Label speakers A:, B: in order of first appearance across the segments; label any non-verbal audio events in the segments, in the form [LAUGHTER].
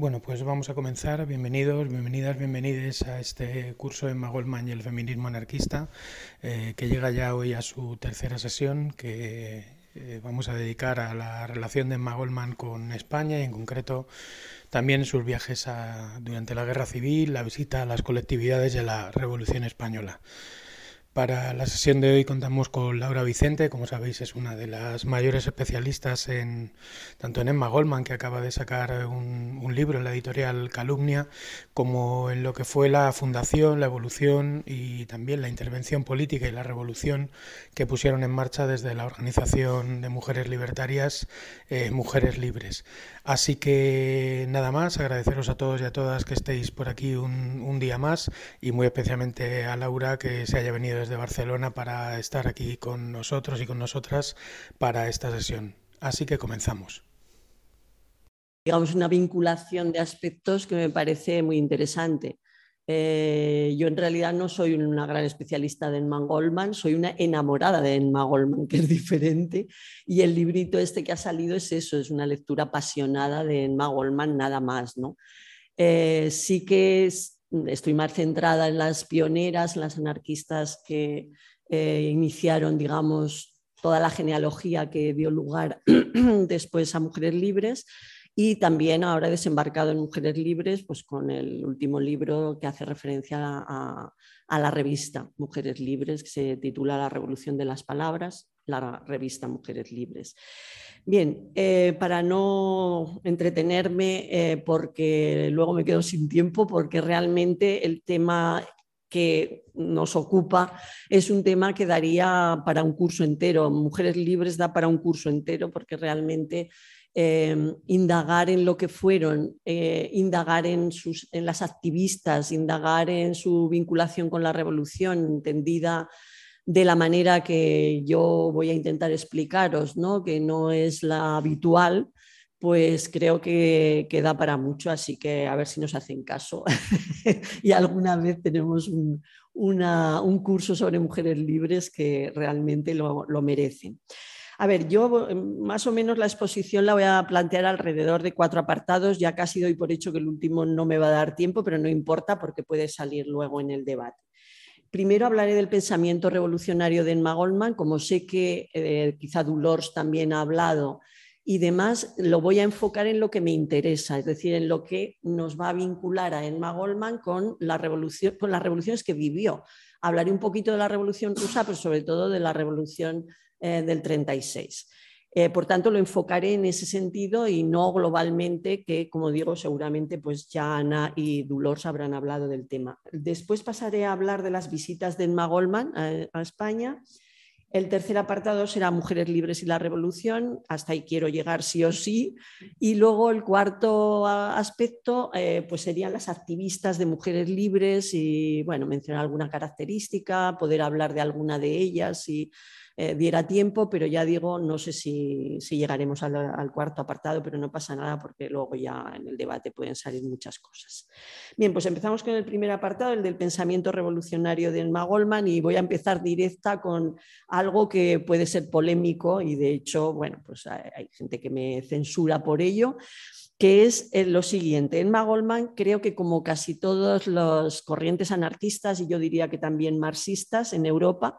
A: Bueno, pues vamos a comenzar. Bienvenidos, bienvenidas, bienvenides a este curso de Magolman y el feminismo anarquista, eh, que llega ya hoy a su tercera sesión, que eh, vamos a dedicar a la relación de Magolman con España y en concreto también sus viajes durante la Guerra Civil, la visita a las colectividades de la Revolución Española. Para la sesión de hoy contamos con Laura Vicente, como sabéis es una de las mayores especialistas en tanto en Emma Goldman, que acaba de sacar un, libro en la editorial Calumnia, como en lo que fue la fundación, la evolución y también la intervención política y la revolución que pusieron en marcha desde la organización de mujeres libertarias eh, Mujeres Libres. Así que nada más, agradeceros a todos y a todas que estéis por aquí un, día más y muy especialmente a Laura que se haya venido desde Barcelona para estar aquí con nosotros y con nosotras para esta sesión. Así que comenzamos.
B: Digamos, una vinculación de aspectos que me parece muy interesante. Eh, yo en realidad no soy una gran especialista de Enma Goldman, soy una enamorada de Enma Goldman, que es diferente, y el librito este que ha salido es eso, es una lectura apasionada de Enma Goldman, nada más. ¿no? Eh, sí que es, estoy más centrada en las pioneras, las anarquistas que eh, iniciaron, digamos, toda la genealogía que dio lugar [CLEARS THROAT] después a Mujeres Libres y también ahora he desembarcado en Mujeres Libres pues con el último libro que hace referencia a, la revista Mujeres Libres, que se titula La Revolución de las Palabras, la revista Mujeres Libres. Bien, eh, para no entretenerme, eh, porque luego me quedo sin tiempo, porque realmente el tema que nos ocupa es un tema que daría para un curso entero. Mujeres Libres da para un curso entero porque realmente eh, indagar en lo que fueron, indagar en, sus, en las activistas, indagar en su vinculación con la revolución, entendida de la manera que yo voy a intentar explicaros, ¿no? que no es la habitual, pues creo que, queda da para mucho, así que a ver si nos hacen caso. [LAUGHS] y alguna vez tenemos un, curso sobre mujeres libres que realmente lo merecen. A ver, yo más o menos la exposición la voy a plantear alrededor de cuatro apartados, ya casi doy por hecho que el último no me va a dar tiempo, pero no importa porque puede salir luego en el debate. Primero hablaré del pensamiento revolucionario de Emma Goldman, como sé que eh, quizá Dulors también ha hablado y demás, lo voy a enfocar en lo que me interesa, es decir, en lo que nos va a vincular a Emma Goldman con, con las revoluciones que vivió. Hablaré un poquito de la revolución rusa, pero sobre todo de la revolución eh, del 36. Eh, por tanto, lo enfocaré en ese sentido y no globalmente, que como digo, seguramente pues ya Ana y Dolores habrán hablado del tema. Después pasaré a hablar de las visitas de Emma Goldman a, España. El tercer apartado será Mujeres Libres y la Revolución, hasta ahí quiero llegar sí o sí. Y luego el cuarto aspecto eh, pues serían las activistas de Mujeres Libres y, bueno, mencionar alguna característica, poder hablar de alguna de ellas y eh, diera tiempo, pero ya digo, no sé si, llegaremos al, cuarto apartado, pero no pasa nada porque luego ya en el debate pueden salir muchas cosas. Bien, pues empezamos con el primer apartado, el del pensamiento revolucionario de Elma Goldman, y voy a empezar directa con algo que puede ser polémico y de hecho, bueno, pues hay, gente que me censura por ello que es eh, lo siguiente. Elma Goldman creo que como casi todos los corrientes anarquistas y yo diría que también marxistas en Europa,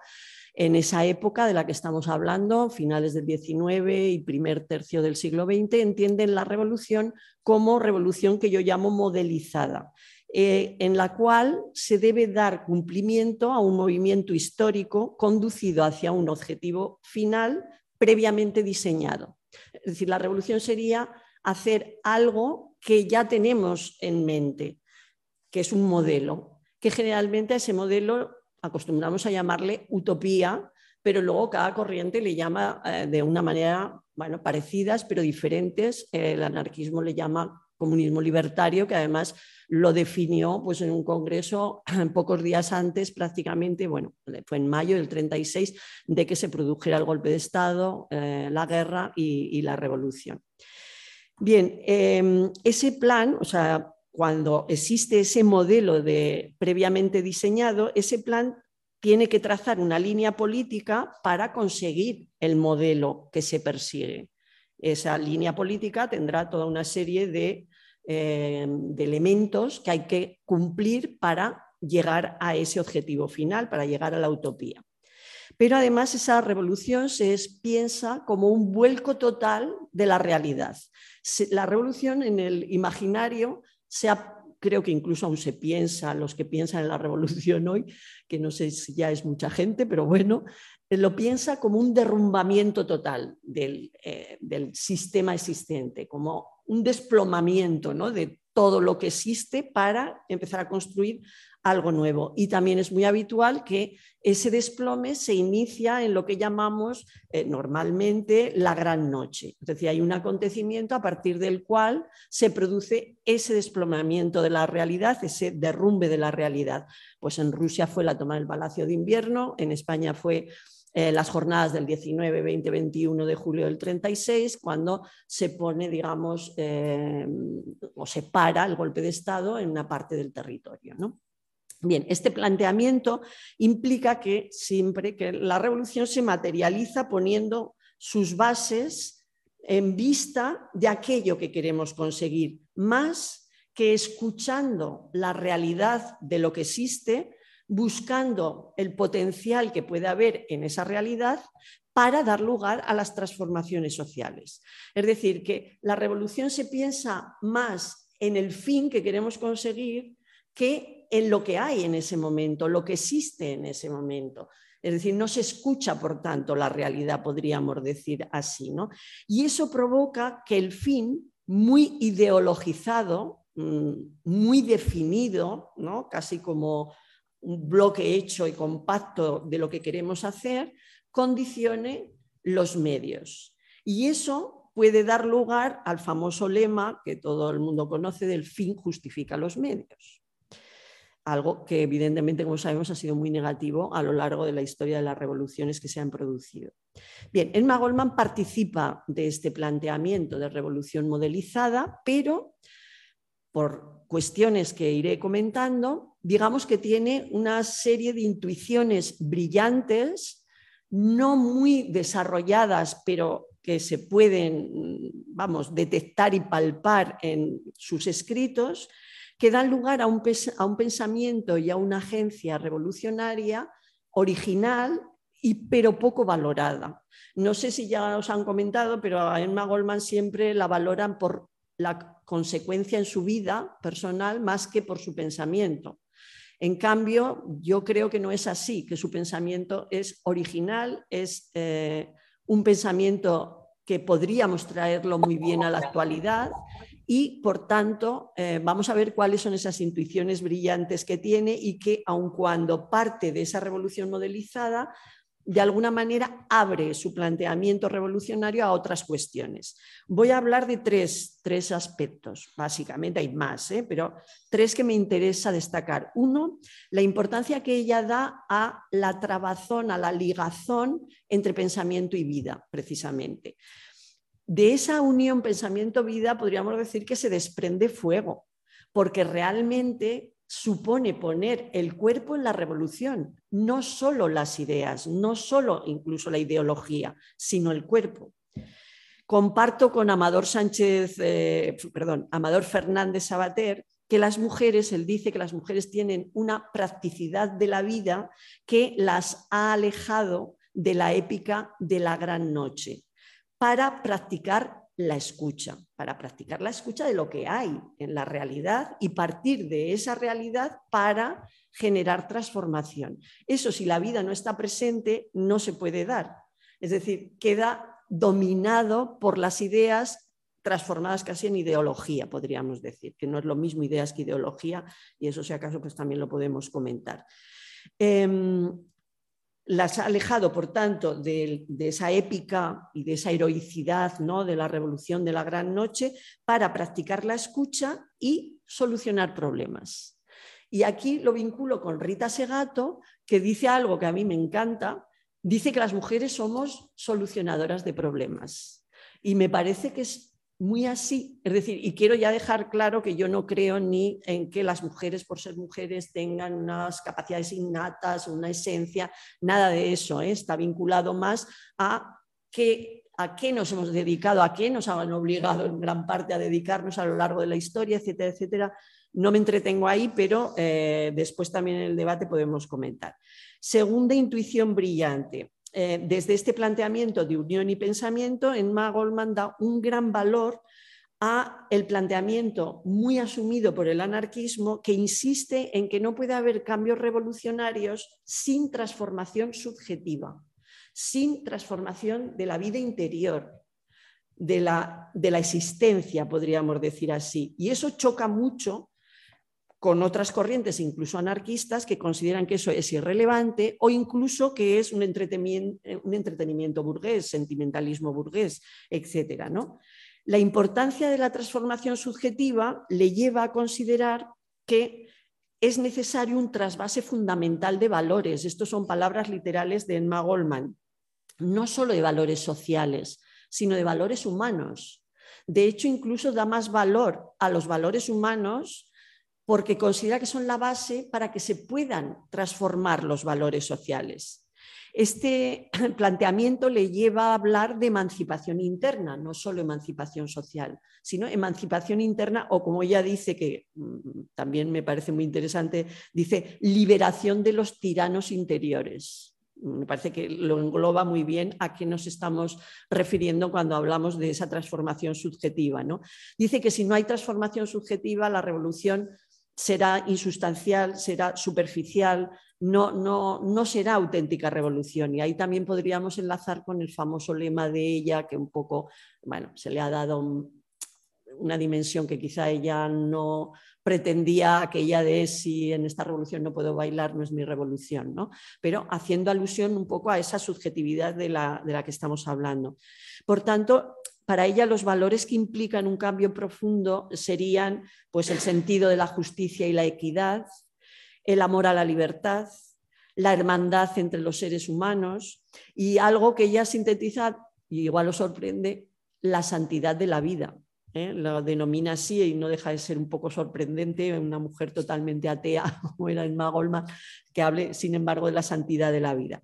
B: en esa época de la que estamos hablando, finales del XIX y primer tercio del siglo XX, entienden la revolución como revolución que yo llamo modelizada, eh, en la cual se debe dar cumplimiento a un movimiento histórico conducido hacia un objetivo final previamente diseñado. Es decir, la revolución sería hacer algo que ya tenemos en mente, que es un modelo, que generalmente ese modelo acostumbramos a llamarle utopía, pero luego cada corriente le llama eh, de una manera, bueno, parecidas pero diferentes. El anarquismo le llama comunismo libertario, que además lo definió pues, en un congreso [CLEARS THROAT] pocos días antes, prácticamente, bueno, fue en mayo del 36, de que se produjera el golpe de Estado, eh, la guerra y, la revolución. Bien, em, ese plan, o sea, cuando existe ese modelo de previamente diseñado, ese plan tiene que trazar una línea política para conseguir el modelo que se persigue. Esa línea política tendrá toda una serie de, eh, elementos que hay que cumplir para llegar a ese objetivo final, para llegar a la utopía. Pero además esa revolución se piensa como un vuelco total de la realidad. La revolución en el imaginario se ha creo que incluso aún se piensa, los que piensan en la revolución hoy, que no sé si ya es mucha gente, pero bueno, eh, lo piensa como un derrumbamiento total del, eh, del sistema existente, como un desplomamiento ¿no? de todo lo que existe para empezar a construir algo nuevo. Y también es muy habitual que ese desplome se inicia en lo que llamamos eh, normalmente la gran noche. Es decir, hay un acontecimiento a partir del cual se produce ese desplomamiento de la realidad, ese derrumbe de la realidad. Pues en Rusia fue la toma del Palacio de Invierno, en España fue eh, las jornadas del 19, 20, 21 de julio del 36, cuando se pone, digamos, eh, o se para el golpe de Estado en una parte del territorio. ¿no? Bien, este planteamiento implica que siempre que la revolución se materializa poniendo sus bases en vista de aquello que queremos conseguir, más que escuchando la realidad de lo que existe, buscando el potencial que puede haber en esa realidad para dar lugar a las transformaciones sociales. Es decir, que la revolución se piensa más en el fin que queremos conseguir que en lo que hay en ese momento, lo que existe en ese momento. Es decir, no se escucha, por tanto, la realidad, podríamos decir así. ¿no? Y eso provoca que el fin, muy ideologizado, mm, muy definido, ¿no? casi como un bloque hecho y compacto de lo que queremos hacer, condicione los medios. Y eso puede dar lugar al famoso lema que todo el mundo conoce del fin justifica los medios algo que evidentemente, como sabemos, ha sido muy negativo a lo largo de la historia de las revoluciones que se han producido. Bien, Emma Goldman participa de este planteamiento de revolución modelizada, pero por cuestiones que iré comentando, digamos que tiene una serie de intuiciones brillantes, no muy desarrolladas, pero que se pueden, vamos, detectar y palpar en sus escritos, que dan lugar a un, pensamiento y a una agencia revolucionaria original y, pero poco valorada. No sé si ya os han comentado, pero a Emma Goldman siempre la valoran por la consecuencia en su vida personal más que por su pensamiento. En cambio, yo creo que no es así, que su pensamiento es original, es eh, un pensamiento que podríamos traerlo muy bien a la actualidad y, por tanto, eh, vamos a ver cuáles son esas intuiciones brillantes que tiene y que, aun cuando parte de esa revolución modelizada, de alguna manera abre su planteamiento revolucionario a otras cuestiones. Voy a hablar de tres, aspectos, básicamente hay más, ¿eh? pero tres que me interesa destacar. Uno, la importancia que ella da a la trabazón, a la ligazón entre pensamiento y vida, precisamente. De esa unión pensamiento-vida podríamos decir que se desprende fuego, porque realmente supone poner el cuerpo en la revolución, no solo las ideas, no solo incluso la ideología, sino el cuerpo. Comparto con Amador Sánchez, eh, perdón, Amador Fernández Sabater, que las mujeres, él dice que las mujeres tienen una practicidad de la vida que las ha alejado de la épica de la gran noche para practicar la escucha, para practicar la escucha de lo que hay en la realidad y partir de esa realidad para generar transformación. Eso si la vida no está presente no se puede dar. Es decir, queda dominado por las ideas transformadas casi en ideología, podríamos decir, que no es lo mismo ideas que ideología y eso si acaso pues también lo podemos comentar. Em, las ha alejado, por tanto, de, esa épica y de esa heroicidad ¿no? de la revolución de la gran noche para practicar la escucha y solucionar problemas. Y aquí lo vinculo con Rita Segato, que dice algo que a mí me encanta, dice que las mujeres somos solucionadoras de problemas. Y me parece que es muy así. Es decir, y quiero ya dejar claro que yo no creo ni en que las mujeres, por ser mujeres, tengan unas capacidades innatas, una esencia, nada de eso. ¿eh? Está vinculado más a qué, a qué nos hemos dedicado, a qué nos han obligado en gran parte a dedicarnos a lo largo de la historia, etcétera, etcétera. No me entretengo ahí, pero eh, después también en el debate podemos comentar. Segunda intuición brillante. Eh, desde este planteamiento de unión y pensamiento, Emma Goldman da un gran valor a el planteamiento muy asumido por el anarquismo que insiste en que no puede haber cambios revolucionarios sin transformación subjetiva, sin transformación de la vida interior, de la, de la existencia, podríamos decir así. Y eso choca mucho con otras corrientes, incluso anarquistas, que consideran que eso es irrelevante o incluso que es un entretenimiento, eh, entretenimiento burgués, sentimentalismo burgués, etc. ¿no? La importancia de la transformación subjetiva le lleva a considerar que es necesario un trasvase fundamental de valores. Estos son palabras literales de Emma Goldman. No solo de valores sociales, sino de valores humanos. De hecho, incluso da más valor a los valores humanos porque considera que son la base para que se puedan transformar los valores sociales. Este [LAUGHS] planteamiento le lleva a hablar de emancipación interna, no solo emancipación social, sino emancipación interna o como ella dice, que mm, también me parece muy interesante, dice liberación de los tiranos interiores. Me parece que lo engloba muy bien a qué nos estamos refiriendo cuando hablamos de esa transformación subjetiva. ¿no? Dice que si no hay transformación subjetiva, la revolución será insustancial, será superficial, no, no, no, será auténtica revolución. Y ahí también podríamos enlazar con el famoso lema de ella, que un poco, bueno, se le ha dado una dimensión que quizá ella no pretendía, aquella de si en esta revolución no puedo bailar, no es mi revolución, ¿no? pero haciendo alusión un poco a esa subjetividad de la, de la que estamos hablando. Por tanto, para ella los valores que implican un cambio profundo serían pues, el sentido de la justicia y la equidad, el amor a la libertad, la hermandad entre los seres humanos y algo que ella sintetiza, y igual os sorprende, la santidad de la vida. ¿eh? Lo denomina así y no deja de ser un poco sorprendente una mujer totalmente atea [LAUGHS] como era Emma Goldman, que hable, sin embargo, de la santidad de la vida.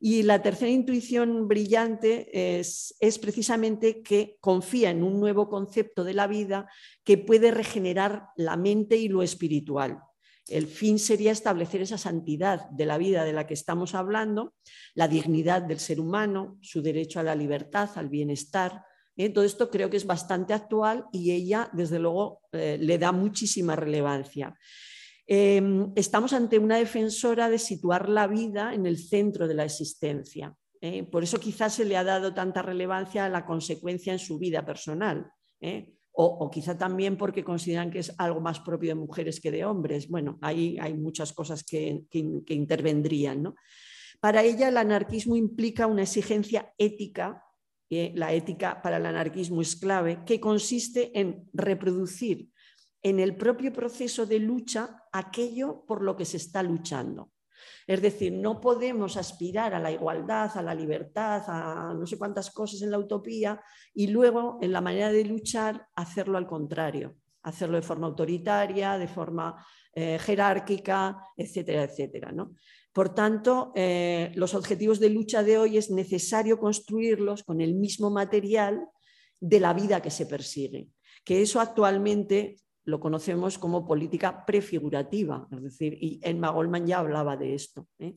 B: Y la tercera intuición brillante es, precisamente que confía en un nuevo concepto de la vida que puede regenerar la mente y lo espiritual. El fin sería establecer esa santidad de la vida de la que estamos hablando, la dignidad del ser humano, su derecho a la libertad, al bienestar. ¿eh? Todo esto creo que es bastante actual y ella, desde luego, eh, le da muchísima relevancia. Em, estamos ante una defensora de situar la vida en el centro de la existencia. ¿eh? Por eso quizás se le ha dado tanta relevancia a la consecuencia en su vida personal. ¿eh? O, quizá también porque consideran que es algo más propio de mujeres que de hombres. Bueno, ahí hay muchas cosas que, intervendrían. Para ella el anarquismo implica una exigencia ética, ¿eh? la ética para el anarquismo es clave, que consiste en reproducir en el propio proceso de lucha aquello por lo que se está luchando. Es decir, no podemos aspirar a la igualdad, a la libertad, a no sé cuántas cosas en la utopía y luego en la manera de luchar hacerlo al contrario, hacerlo de forma autoritaria, de forma eh, jerárquica, etcétera, etcétera. Por tanto, eh, los objetivos de lucha de hoy es necesario construirlos con el mismo material de la vida que se persigue, que eso actualmente lo conocemos como política prefigurativa, es decir, y Emma Goldman ya hablaba de esto. ¿eh?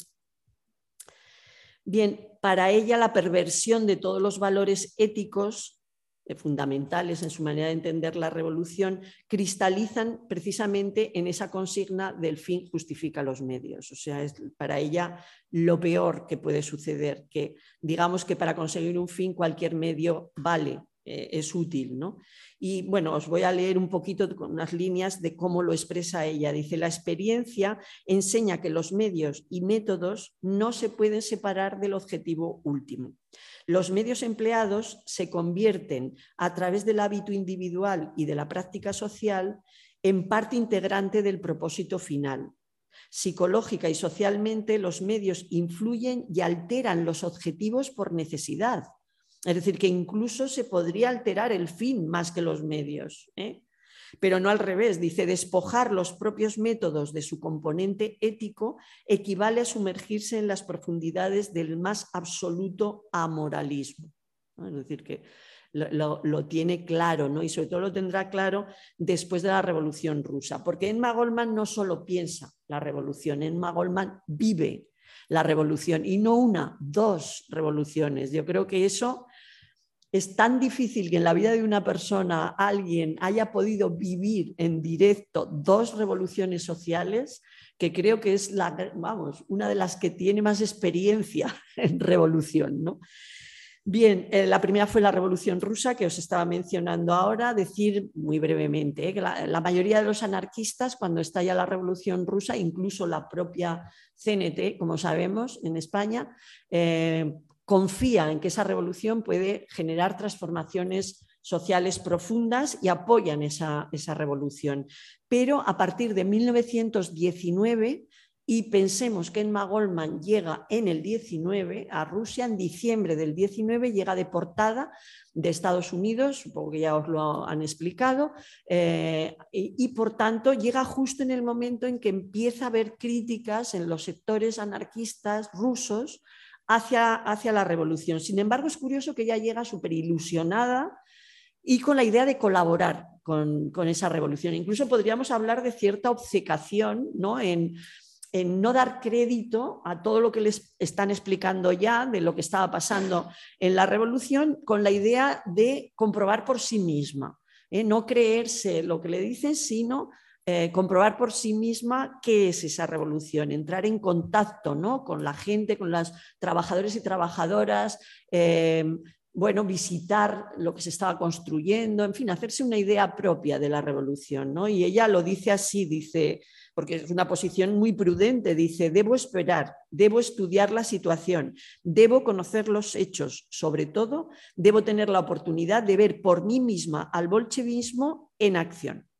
B: Bien, para ella la perversión de todos los valores éticos eh, fundamentales en su manera de entender la revolución cristalizan precisamente en esa consigna del fin justifica los medios. O sea, es para ella lo peor que puede suceder, que digamos que para conseguir un fin cualquier medio vale eh, es útil. ¿no? Y bueno, os voy a leer un poquito con unas líneas de cómo lo expresa ella. Dice, la experiencia enseña que los medios y métodos no se pueden separar del objetivo último. Los medios empleados se convierten a través del hábito individual y de la práctica social en parte integrante del propósito final. Psicológica y socialmente los medios influyen y alteran los objetivos por necesidad es decir, que incluso se podría alterar el fin más que los medios. ¿eh? Pero no al revés, dice, despojar los propios métodos de su componente ético equivale a sumergirse en las profundidades del más absoluto amoralismo. Es decir, que lo, tiene claro, ¿no? y sobre todo lo tendrá claro después de la Revolución Rusa, porque Emma Goldman no solo piensa la revolución, Emma Goldman vive la revolución y no una, dos revoluciones. Yo creo que eso es tan difícil que en la vida de una persona alguien haya podido vivir en directo dos revoluciones sociales, que creo que es la, vamos, una de las que tiene más experiencia [LAUGHS] en revolución. ¿no? Bien, eh, la primera fue la Revolución Rusa, que os estaba mencionando ahora. Decir muy brevemente eh, que la, mayoría de los anarquistas, cuando estalla la Revolución Rusa, incluso la propia CNT, como sabemos, en España, eh, confía en que esa revolución puede generar transformaciones sociales profundas y apoyan esa, revolución. Pero a partir de 1919, y pensemos que Emma Goldman llega en el 19 a Rusia, en diciembre del 19 llega deportada de Estados Unidos, supongo que ya os lo han explicado, eh, y, por tanto llega justo en el momento en que empieza a haber críticas en los sectores anarquistas rusos hacia, la revolución. Sin embargo, es curioso que ella llega súper ilusionada y con la idea de colaborar con, esa revolución. Incluso podríamos hablar de cierta obcecación ¿no? En, en, no dar crédito a todo lo que les están explicando ya de lo que estaba pasando en la revolución, con la idea de comprobar por sí misma. ¿eh? No creerse lo que le dicen, sino eh, comprobar por sí misma qué es esa revolución, entrar en contacto ¿no? con la gente, con los trabajadores y trabajadoras, eh, bueno, visitar lo que se estaba construyendo, en fin, hacerse una idea propia de la revolución. ¿no? Y ella lo dice así, dice, porque es una posición muy prudente, dice, debo esperar, debo estudiar la situación, debo conocer los hechos, sobre todo, debo tener la oportunidad de ver por mí misma al bolchevismo en acción.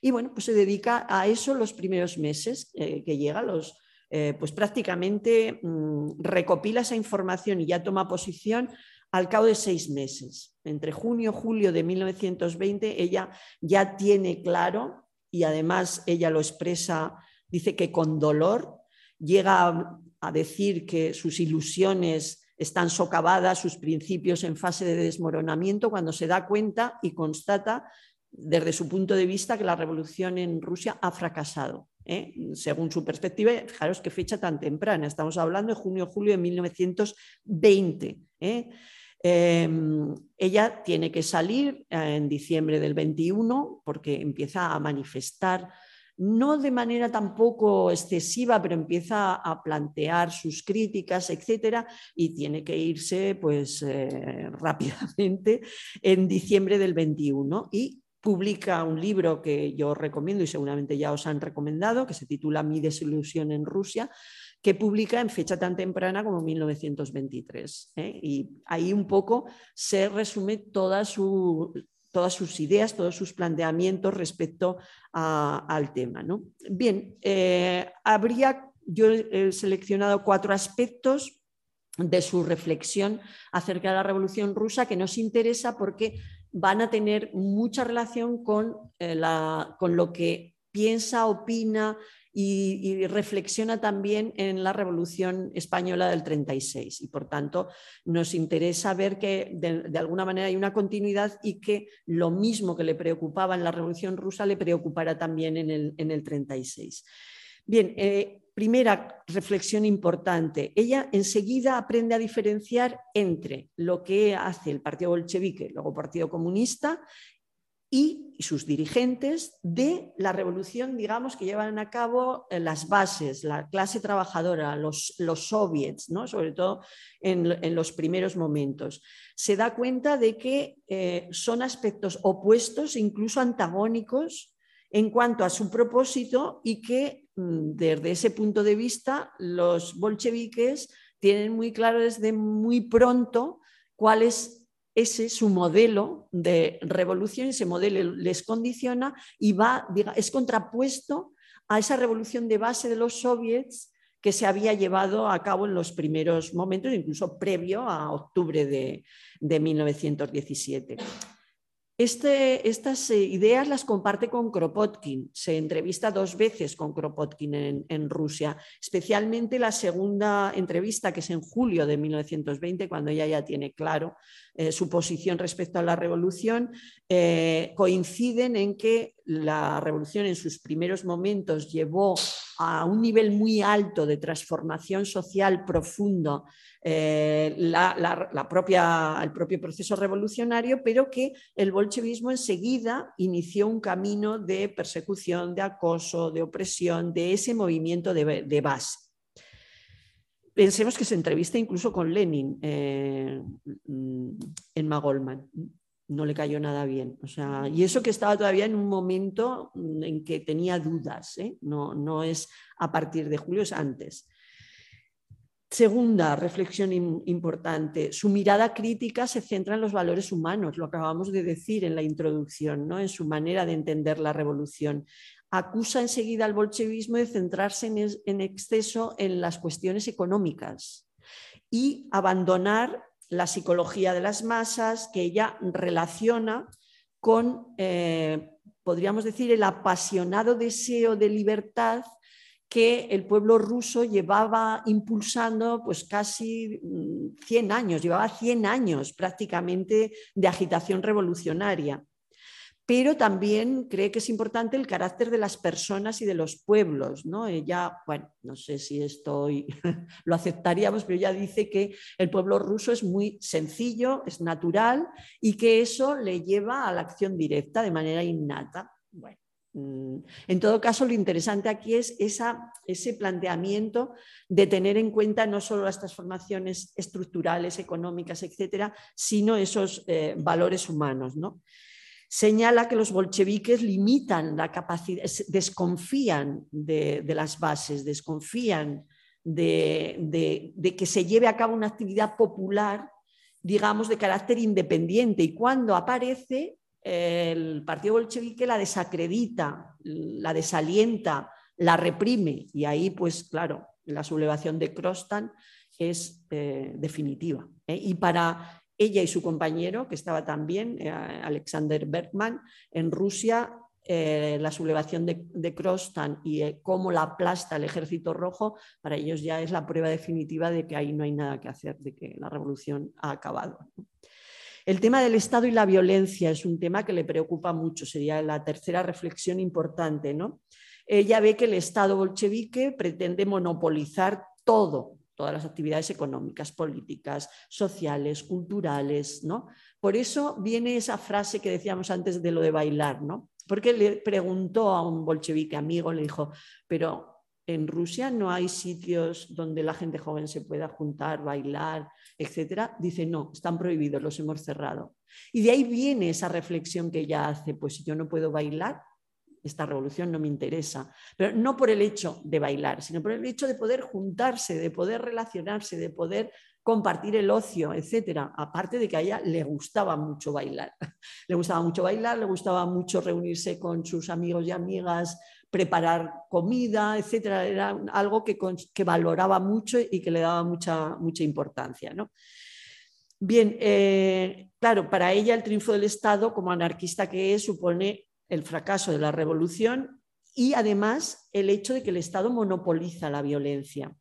B: Y bueno, pues se dedica a eso los primeros meses eh, que llega, los, eh, pues prácticamente mm, recopila esa información y ya toma posición al cabo de seis meses. Entre junio y julio de 1920 ella ya tiene claro y además ella lo expresa, dice que con dolor llega a decir que sus ilusiones están socavadas, sus principios en fase de desmoronamiento, cuando se da cuenta y constata desde su punto de vista que la revolución en Rusia ha fracasado. ¿eh? Según su perspectiva, fijaros qué fecha tan temprana, estamos hablando de junio-julio de 1920. ¿eh? Em, ella tiene que salir eh, en diciembre del 21 porque empieza a manifestar, no de manera tampoco excesiva, pero empieza a plantear sus críticas, etcétera, y tiene que irse pues [LAUGHS] rápidamente en diciembre del 21 y publica un libro que yo recomiendo y seguramente ya os han recomendado, que se titula Mi desilusión en Rusia, que publica en fecha tan temprana como 1923. ¿eh? Y ahí un poco se resume todas sus ideas, todos sus planteamientos respecto al tema. Bien, eh, habría, yo he seleccionado cuatro aspectos de su reflexión acerca de la Revolución Rusa que nos interesa porque van a tener mucha relación con, eh, con lo que piensa, opina y, reflexiona también en la Revolución Española del 36. Y por tanto, nos interesa ver que de, alguna manera hay una continuidad y que lo mismo que le preocupaba en la Revolución Rusa le preocupará también en el, en el 36. Bien, eh, primera reflexión importante. Ella enseguida aprende a diferenciar entre lo que hace el Partido Bolchevique, luego Partido Comunista, y, sus dirigentes de la revolución, digamos, que llevan a cabo eh, las bases, la clase trabajadora, los, soviets, ¿no? sobre todo en, los primeros momentos. Se da cuenta de que eh, son aspectos opuestos, incluso antagónicos, en cuanto a su propósito y que mm, desde ese punto de vista los bolcheviques tienen muy claro desde muy pronto cuál es ese su modelo de revolución, ese modelo les condiciona y va, es contrapuesto a esa revolución de base de los soviets que se había llevado a cabo en los primeros momentos, incluso previo a octubre de, de 1917. Este, estas eh, ideas las comparte con Kropotkin. Se entrevista dos veces con Kropotkin en, Rusia, especialmente la segunda entrevista, que es en julio de 1920, cuando ella ya tiene claro eh, su posición respecto a la revolución. Eh, coinciden en que la revolución en sus primeros momentos llevó a un nivel muy alto de transformación social profundo eh, la, propia, el propio proceso revolucionario, pero que el bolchevismo enseguida inició un camino de persecución, de acoso, de opresión, de ese movimiento de, base. Pensemos que se entrevista incluso con Lenin eh, en Magolman no le cayó nada bien. O sea, y eso que estaba todavía en un momento en que tenía dudas, ¿eh? no, no es a partir de julio, es antes. Segunda reflexión importante, su mirada crítica se centra en los valores humanos, lo acabamos de decir en la introducción, ¿no? en su manera de entender la revolución. Acusa enseguida al bolchevismo de centrarse en, exceso en las cuestiones económicas y abandonar la psicología de las masas que ella relaciona con, eh, podríamos decir, el apasionado deseo de libertad que el pueblo ruso llevaba impulsando pues casi 100 mm, años, llevaba 100 años prácticamente de agitación revolucionaria. Pero también cree que es importante el carácter de las personas y de los pueblos. ¿no? Ella, bueno, no sé si esto [LAUGHS] lo aceptaríamos, pero ella dice que el pueblo ruso es muy sencillo, es natural y que eso le lleva a la acción directa de manera innata. Bueno, Mm, en todo caso, lo interesante aquí es ese planteamiento de tener en cuenta no solo las transformaciones estructurales, económicas, etcétera, sino esos eh, valores humanos. Señala que los bolcheviques limitan la capacidad, desconfían de, las bases, desconfían de, que se lleve a cabo una actividad popular digamos, de carácter independiente y cuando aparece el partido bolchevique la desacredita, la desalienta, la reprime y ahí pues claro, la sublevación de Krostan es eh, definitiva. ¿eh? Y para ella y su compañero, que estaba también, eh, Alexander Bergman, en Rusia, la sublevación de, de y cómo la aplasta el ejército rojo, para ellos ya es la prueba definitiva de que ahí no hay nada que hacer, de que la revolución ha acabado. El tema del Estado y la violencia es un tema que le preocupa mucho, sería la tercera reflexión importante. ¿no? Ella ve que el Estado bolchevique pretende monopolizar todo, todas las actividades económicas, políticas, sociales, culturales. ¿no? Por eso viene esa frase que decíamos antes de lo de bailar, ¿no? porque le preguntó a un bolchevique amigo, le dijo, pero en Rusia no hay sitios donde la gente joven se pueda juntar, bailar, etcétera. Dice, no, están prohibidos, los hemos cerrado. Y de ahí viene esa reflexión que ella hace, pues yo no puedo bailar, esta revolución no me interesa. Pero no por el hecho de bailar, sino por el hecho de poder juntarse, de poder relacionarse, de poder compartir el ocio, etcétera. Aparte de que a ella le gustaba mucho bailar. [LAUGHS] Le gustaba mucho bailar, le gustaba mucho reunirse con sus amigos y amigas preparar comida, etcétera. Era algo que, valoraba mucho y que le daba mucha, mucha importancia. Bien, eh, claro, para ella el triunfo del Estado, como anarquista que es, supone el fracaso de la revolución y además el hecho de que el Estado monopoliza la violencia.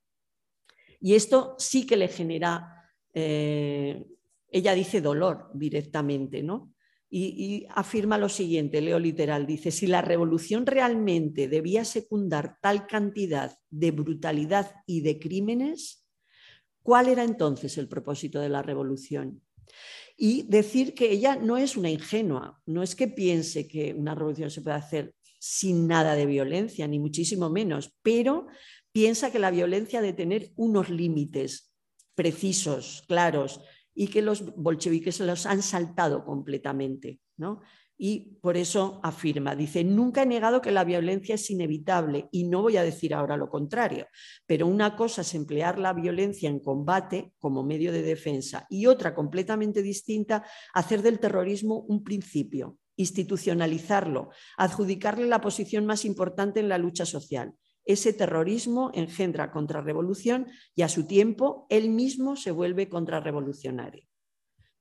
B: Y esto sí que le genera, eh, ella dice dolor directamente, ¿no? y, afirma lo siguiente, leo literal, dice, si la revolución realmente debía secundar tal cantidad de brutalidad y de crímenes, ¿cuál era entonces el propósito de la revolución? Y decir que ella no es una ingenua, no es que piense que una revolución se puede hacer sin nada de violencia, ni muchísimo menos, pero piensa que la violencia debe tener unos límites precisos, claros, y que los bolcheviques se los han saltado completamente. ¿no? Y por eso afirma, dice, nunca he negado que la violencia es inevitable y no voy a decir ahora lo contrario, pero una cosa es emplear la violencia en combate como medio de defensa y otra completamente distinta, hacer del terrorismo un principio, institucionalizarlo, adjudicarle la posición más importante en la lucha social. Ese terrorismo engendra contrarrevolución y a su tiempo él mismo se vuelve contrarrevolucionario.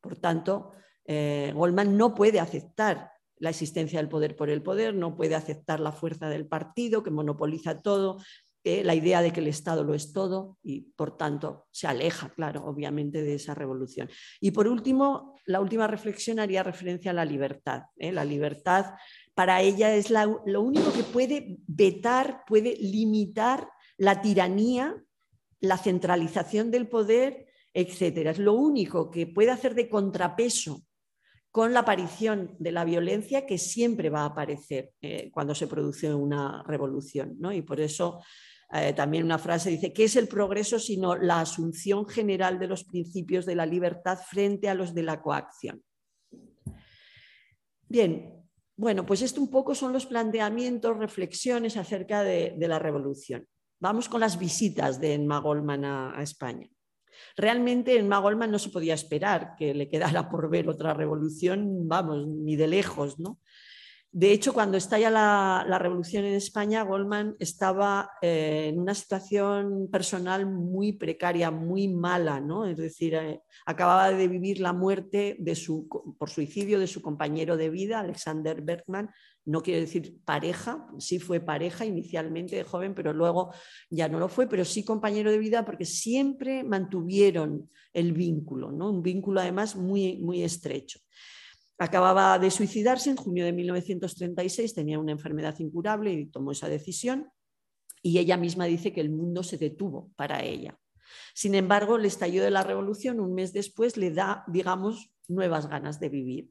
B: Por tanto, eh, Goldman no puede aceptar la existencia del poder por el poder, no puede aceptar la fuerza del partido que monopoliza todo, la idea de que el Estado lo es todo y por tanto se aleja, claro, obviamente de esa revolución. Y por último, la última reflexión haría referencia a la libertad. ¿eh? La libertad para ella es lo único que puede vetar, puede limitar la tiranía, la centralización del poder, etc. Es lo único que puede hacer de contrapeso con la aparición de la violencia que siempre va a aparecer eh, cuando se produce una revolución. ¿no? Y por eso eh, también una frase dice, ¿qué es el progreso sino la asunción general de los principios de la libertad frente a los de la coacción? Bien, bueno, pues esto un poco son los planteamientos, reflexiones acerca de, la revolución. Vamos con las visitas de Enma Goldman a España. Realmente en Magolman no se podía esperar que le quedara por ver otra revolución, vamos, ni de lejos, ¿no? De hecho, cuando estalla la, revolución en España, Goldman estaba eh, en una situación personal muy precaria, muy mala, ¿no? Es decir, eh, acababa de vivir la muerte de su, por suicidio de su compañero de vida, Alexander Bergman, no quiero decir pareja, sí fue pareja inicialmente de joven, pero luego ya no lo fue, pero sí compañero de vida porque siempre mantuvieron el vínculo, ¿no? un vínculo además muy, muy estrecho. Acababa de suicidarse en junio de 1936, tenía una enfermedad incurable y tomó esa decisión y ella misma dice que el mundo se detuvo para ella. Sin embargo, el estallido de la revolución un mes después le da, digamos, nuevas ganas de vivir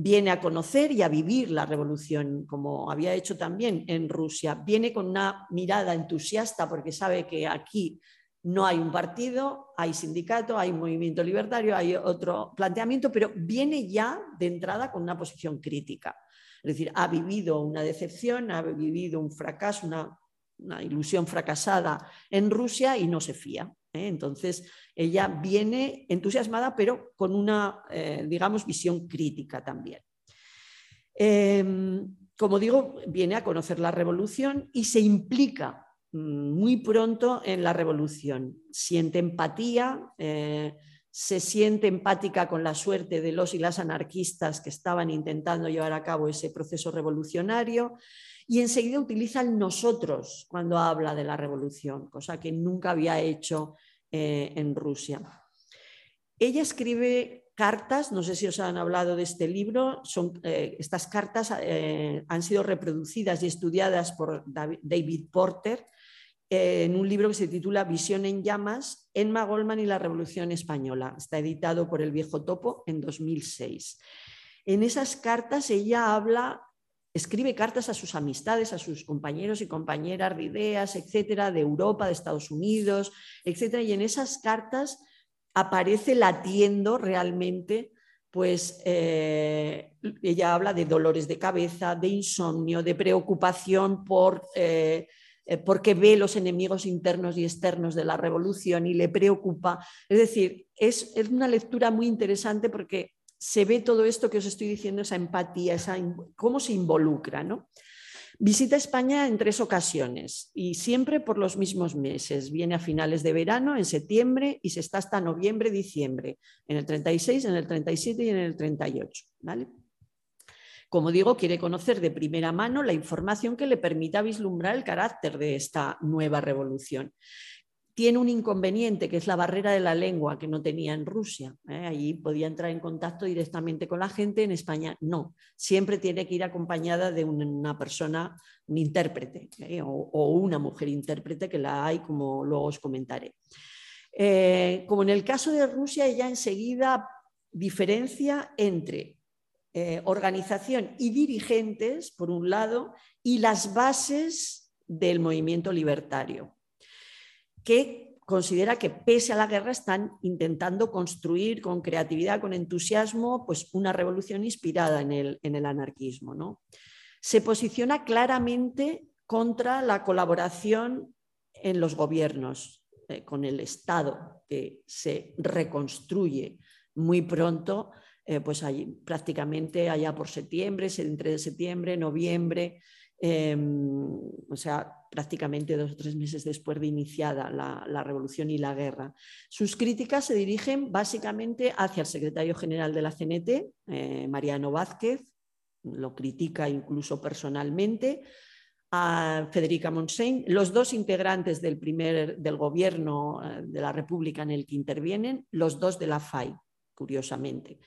B: viene a conocer y a vivir la revolución, como había hecho también en Rusia. Viene con una mirada entusiasta porque sabe que aquí no hay un partido, hay sindicato, hay movimiento libertario, hay otro planteamiento, pero viene ya de entrada con una posición crítica. Es decir, ha vivido una decepción, ha vivido un fracaso, una, ilusión fracasada en Rusia y no se fía. ¿Eh? Entonces, ella viene entusiasmada, pero con una, eh, digamos, visión crítica también. Em, como digo, viene a conocer la revolución y se implica mm, muy pronto en la revolución. Siente empatía, eh, se siente empática con la suerte de los y las anarquistas que estaban intentando llevar a cabo ese proceso revolucionario y enseguida utiliza el nosotros cuando habla de la revolución, cosa que nunca había hecho eh, en Rusia. Ella escribe cartas, no sé si os han hablado de este libro, son, eh, estas cartas eh, han sido reproducidas y estudiadas por David Porter en un libro que se titula Visión en llamas, Enma Goldman y la Revolución Española. Está editado por El Viejo Topo en 2006. En esas cartas ella habla escribe cartas a sus amistades, a sus compañeros y compañeras de ideas, etcétera, de Europa, de Estados Unidos, etcétera, y en esas cartas aparece latiendo realmente, pues eh, ella habla de dolores de cabeza, de insomnio, de preocupación por... Eh, eh, porque ve los enemigos internos y externos de la revolución y le preocupa. Es decir, es, es una lectura muy interesante porque se ve todo esto que os estoy diciendo, esa empatía, esa, cómo se involucra. ¿no? Visita España en tres ocasiones y siempre por los mismos meses. Viene a finales de verano, en septiembre, y se está hasta noviembre, diciembre, en el 36, en el 37 y en el 38. ¿vale? Como digo, quiere conocer de primera mano la información que le permita vislumbrar el carácter de esta nueva revolución tiene un inconveniente que es la barrera de la lengua que no tenía en Rusia. ¿eh? Allí podía entrar en contacto directamente con la gente, en España no. Siempre tiene que ir acompañada de una persona, un intérprete ¿eh? o, una mujer intérprete que la hay, como luego os comentaré. Eh, como en el caso de Rusia, ella enseguida diferencia entre organización y dirigentes, por un lado, y las bases del movimiento libertario, que considera que pese a la guerra están intentando construir con creatividad, con entusiasmo, pues una revolución inspirada en el, anarquismo. ¿no? Se posiciona claramente contra la colaboración en los gobiernos, eh, con el Estado que se reconstruye muy pronto, eh, pues prácticamente allá por septiembre, entre septiembre, noviembre, em, o sea, prácticamente dos o tres meses después de iniciada la, revolución y la guerra. Sus críticas se dirigen básicamente hacia el secretario general de la CNT, eh, Mariano Vázquez, lo critica incluso personalmente, a Federica Montseny, los dos integrantes del primer del gobierno eh, de la República en el que intervienen, los dos de la FAI, curiosamente.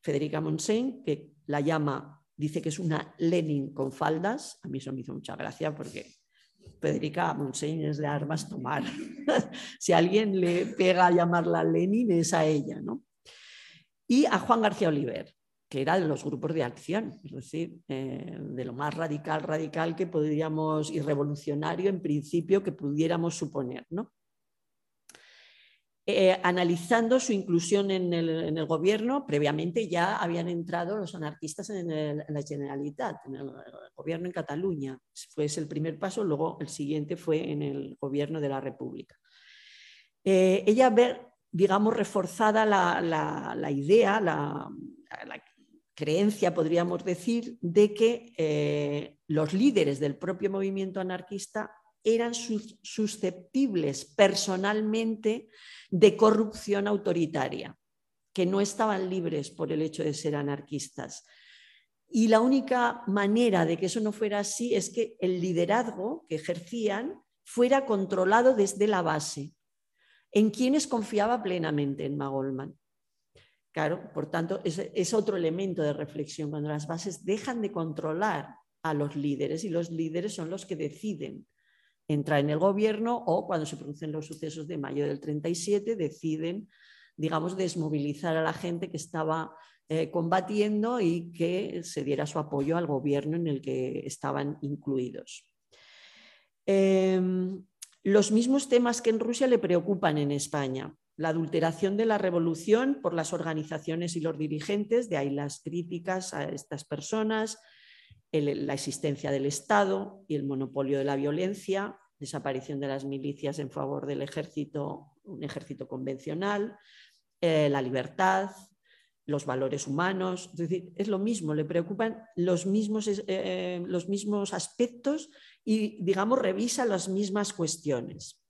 B: Federica Montseny, que la llama, dice que es una Lenin con faldas, a mí eso me hizo mucha gracia porque Federica Montseny es de armas tomar. [LAUGHS] si alguien le pega a llamarla Lenin es a ella, ¿no? Y a Juan García Oliver, que era de los grupos de acción, es decir, eh, de lo más radical, radical que podríamos, y revolucionario en principio que pudiéramos suponer. ¿no? Eh, analizando su inclusión en el, gobierno, previamente ya habían entrado los anarquistas en, la Generalitat, en el, gobierno en Cataluña. Fue ese el primer paso, luego el siguiente fue en el gobierno de la República. Eh, ella ve, digamos, reforzada la, la idea, la, creencia, podríamos decir, de que eh, los líderes del propio movimiento anarquista eran susceptibles personalmente de corrupción autoritaria, que no estaban libres por el hecho de ser anarquistas. Y la única manera de que eso no fuera así es que el liderazgo que ejercían fuera controlado desde la base, en quienes confiaba plenamente en Magolman. Claro, por tanto, es, otro elemento de reflexión, cuando las bases dejan de controlar a los líderes y los líderes son los que deciden entrar en el gobierno o cuando se producen los sucesos de mayo del 37 deciden, digamos, desmovilizar a la gente que estaba eh, combatiendo y que se diera su apoyo al gobierno en el que estaban incluidos. Em, los mismos temas que en Rusia le preocupan en España la adulteración de la revolución por las organizaciones y los dirigentes, de ahí las críticas a estas personas, la existencia del Estado y el monopolio de la violencia, desaparición de las milicias en favor del ejército, un ejército convencional, eh, la libertad, los valores humanos, es decir, es lo mismo, le preocupan los mismos, eh, los mismos aspectos y, digamos, revisa las mismas cuestiones.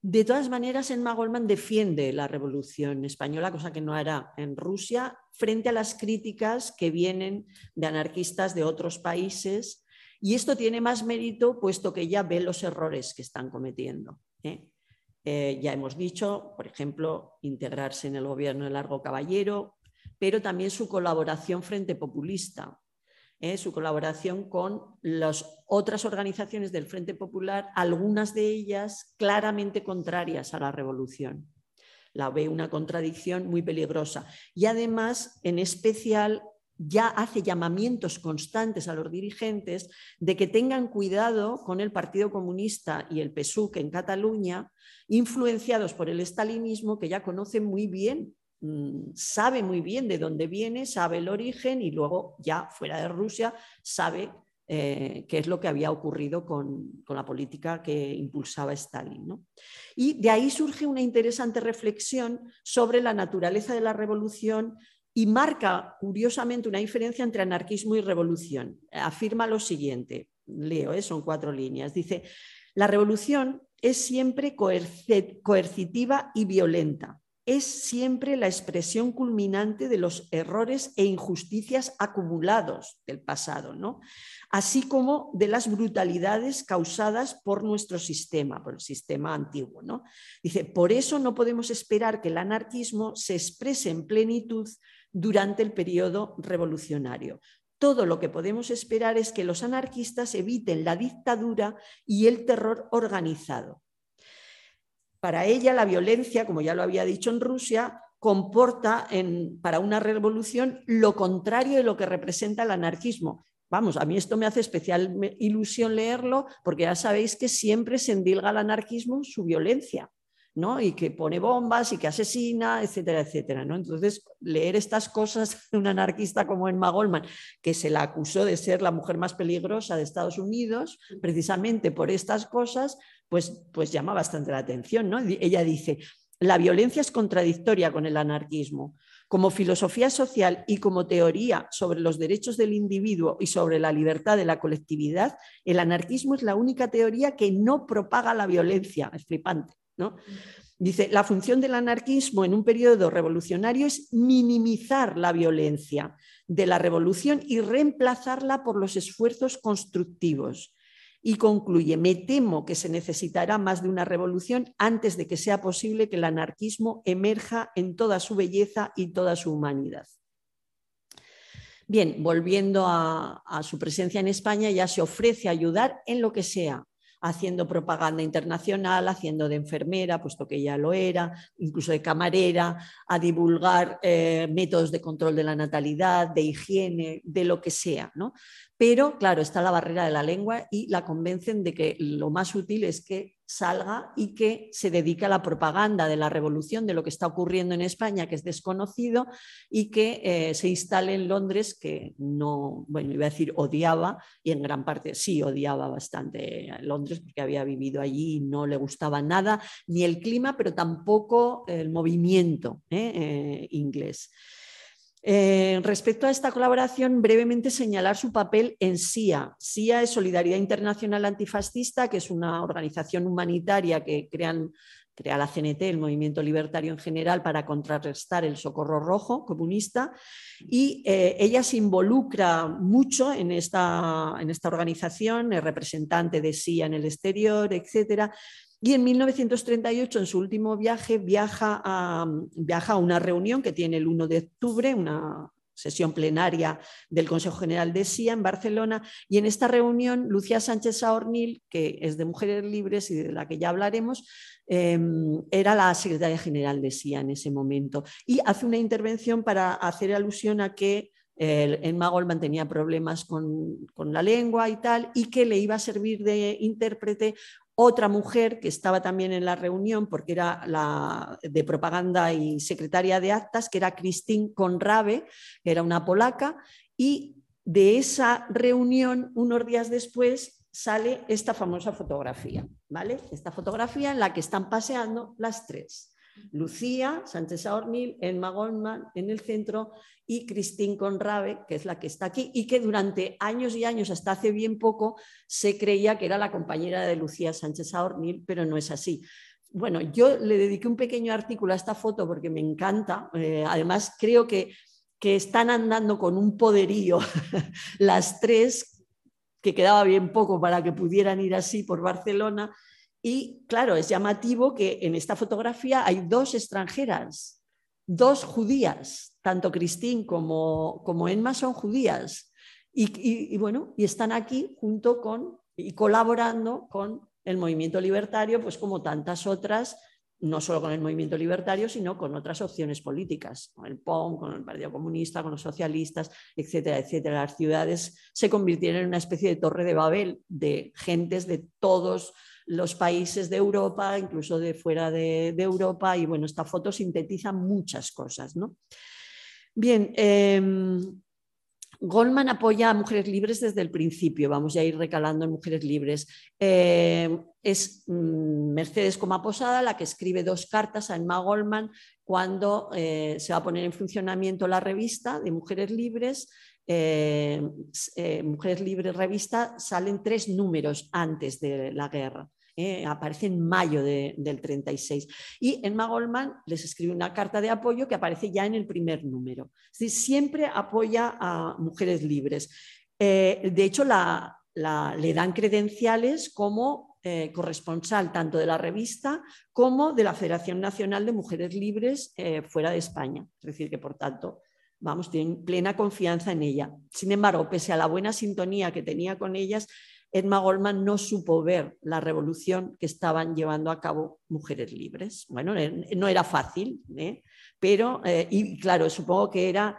B: De todas maneras, Emma Goldman defiende la revolución española, cosa que no hará en Rusia, frente a las críticas que vienen de anarquistas de otros países. Y esto tiene más mérito puesto que ella ve los errores que están cometiendo. ¿eh? Eh, ya hemos dicho, por ejemplo, integrarse en el gobierno de Largo Caballero, pero también su colaboración frente populista, ¿eh? su colaboración con las otras organizaciones del Frente Popular, algunas de ellas claramente contrarias a la revolución. La ve una contradicción muy peligrosa. Y además, en especial, ya hace llamamientos constantes a los dirigentes de que tengan cuidado con el Partido Comunista y el PSUC en Cataluña, influenciados por el estalinismo que ya conocen muy bien sabe muy bien de dónde viene, sabe el origen y luego ya fuera de Rusia sabe eh, qué es lo que había ocurrido con, la política que impulsaba Stalin. Y de ahí surge una interesante reflexión sobre la naturaleza de la revolución y marca curiosamente una diferencia entre anarquismo y revolución. Afirma lo siguiente, leo, ¿eh? son cuatro líneas, dice, la revolución es siempre coercitiva y violenta es siempre la expresión culminante de los errores e injusticias acumulados del pasado, ¿no? así como de las brutalidades causadas por nuestro sistema, por el sistema antiguo. ¿no? Dice, por eso no podemos esperar que el anarquismo se exprese en plenitud durante el periodo revolucionario. Todo lo que podemos esperar es que los anarquistas eviten la dictadura y el terror organizado para ella la violencia, como ya lo había dicho en Rusia, comporta en, para una revolución lo contrario de lo que representa el anarquismo. Vamos, a mí esto me hace especial ilusión leerlo porque ya sabéis que siempre se endilga al anarquismo su violencia. ¿No? y que pone bombas y que asesina, etcétera, etcétera. ¿no? Entonces, leer estas cosas [LAUGHS] de un anarquista como Emma Goldman, que se la acusó de ser la mujer más peligrosa de Estados Unidos, precisamente por estas cosas, pues, pues llama bastante la atención. ¿no? Ella dice, la violencia es contradictoria con el anarquismo. Como filosofía social y como teoría sobre los derechos del individuo y sobre la libertad de la colectividad, el anarquismo es la única teoría que no propaga la violencia. Es flipante. Dice, la función del anarquismo en un periodo revolucionario es minimizar la violencia de la revolución y reemplazarla por los esfuerzos constructivos. Y concluye, me temo que se necesitará más de una revolución antes de que sea posible que el anarquismo emerja en toda su belleza y toda su humanidad. Bien, volviendo a, a su presencia en España, ya se ofrece ayudar en lo que sea, haciendo propaganda internacional, haciendo de enfermera, puesto que ella lo era, incluso de camarera, a divulgar eh, métodos de control de la natalidad, de higiene, de lo que sea. ¿no? Pero, claro, está la barrera de la lengua y la convencen de que lo más útil es que salga y que se dedique a la propaganda de la revolución, de lo que está ocurriendo en España, que es desconocido, y que eh, se instale en Londres, que no, bueno, iba a decir odiaba, y en gran parte sí odiaba bastante Londres, porque había vivido allí y no le gustaba nada, ni el clima, pero tampoco el movimiento ¿eh? Eh, inglés. Eh, respecto a esta colaboración, brevemente señalar su papel en SIA. SIA es Solidaridad Internacional Antifascista, que es una organización humanitaria que crean, crea la CNT, el Movimiento Libertario en general, para contrarrestar el socorro rojo comunista. Y eh, ella se involucra mucho en esta, en esta organización, es representante de SIA en el exterior, etcétera. Y en 1938, en su último viaje, viaja a, viaja a una reunión que tiene el 1 de octubre, una sesión plenaria del Consejo General de SIA en Barcelona. Y en esta reunión, Lucía Sánchez Saornil, que es de Mujeres Libres y de la que ya hablaremos, em, era la secretaria general de SIA en ese momento. Y hace una intervención para hacer alusión a que el, Emma Goldman tenía problemas con, con, la lengua y tal, y que le iba a servir de intérprete otra mujer que estaba también en la reunión, porque era la de propaganda y secretaria de actas, que era Christine Conrave, que era una polaca, y de esa reunión, unos días después, sale esta famosa fotografía, ¿vale? Esta fotografía en la que están paseando las tres. Lucía, Sánchez Aornil, Emma Goldman en el centro y Christine Conrave, que es la que está aquí y que durante años y años, hasta hace bien poco, se creía que era la compañera de Lucía Sánchez Aornil, pero no es así. Bueno, yo le dediqué un pequeño artículo a esta foto porque me encanta. Eh, además, creo que, que están andando con un poderío [LAUGHS] las tres, que quedaba bien poco para que pudieran ir así por Barcelona y claro, es llamativo que en esta fotografía hay dos extranjeras, dos judías, tanto Christine como, como Emma son judías. Y, bueno, y están aquí junto con y colaborando con el movimiento libertario, pues como tantas otras, no solo con el movimiento libertario, sino con otras opciones políticas, con el POM, con el Partido Comunista, con los socialistas, etcétera, etcétera. Las ciudades se convirtieron en una especie de torre de Babel de gentes de todos los países de Europa, incluso de fuera de, Europa, y bueno, esta foto sintetiza muchas cosas. ¿no? Bien, em, Goldman apoya a Mujeres Libres desde el principio, vamos a ir recalando en Mujeres Libres. Em, es mm, Mercedes Coma Posada la que escribe dos cartas a Emma Goldman cuando eh, se va a poner en funcionamiento la revista de Mujeres Libres. Em, eh, Mujeres Libres Revista salen tres números antes de la guerra. Eh, aparece en mayo del 36. Y Emma Goldman les escribe una carta de apoyo que aparece ya en el primer número. siempre apoya a mujeres libres. Eh, de hecho, le dan credenciales como eh, corresponsal tanto de la revista como de la Federación Nacional de Mujeres Libres fuera de España. Es decir, que por tanto, vamos, tienen plena confianza en ella. Sin embargo, pese a la buena sintonía que tenía con ellas, Edma Goldman no supo ver la revolución que estaban llevando a cabo mujeres libres. Bueno, no era fácil, ¿eh? pero, eh, y claro, supongo que era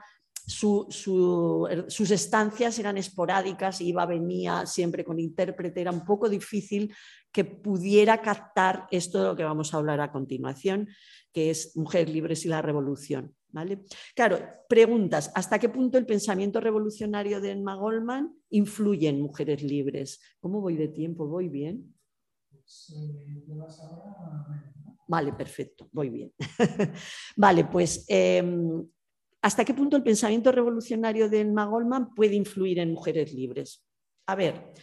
B: sus estancias eran esporádicas, iba, venía siempre con intérprete, era un poco difícil que pudiera captar esto de lo que vamos a hablar a continuación, que es Mujeres Libres y la Revolución. ¿Vale? Claro, preguntas, ¿hasta qué punto el pensamiento revolucionario de Emma Goldman influye en Mujeres Libres? ¿Cómo voy de tiempo? ¿Voy bien? Vale, perfecto, voy bien. [LAUGHS] vale, pues em, ¿Hasta qué punto el pensamiento revolucionario de Emma Goldman puede influir en mujeres libres? A ver,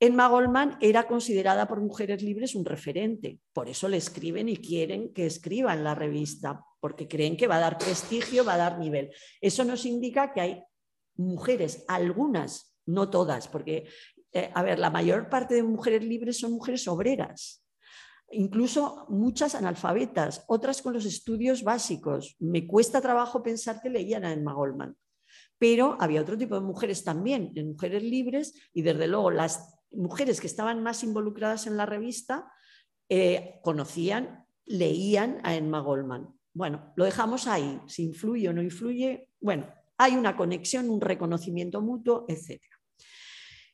B: Emma Goldman era considerada por mujeres libres un referente, por eso le escriben y quieren que escriba en la revista, porque creen que va a dar prestigio, va a dar nivel. Eso nos indica que hay mujeres, algunas, no todas, porque, eh, a ver, la mayor parte de mujeres libres son mujeres obreras, incluso muchas analfabetas, otras con los estudios básicos. Me cuesta trabajo pensar que leían a Emma Goldman. Pero había otro tipo de mujeres también, mujeres libres, y desde luego las mujeres que estaban más involucradas en la revista eh, conocían, leían a Emma Goldman. Bueno, lo dejamos ahí, si influye o no influye, bueno, hay una conexión, un reconocimiento mutuo, etc.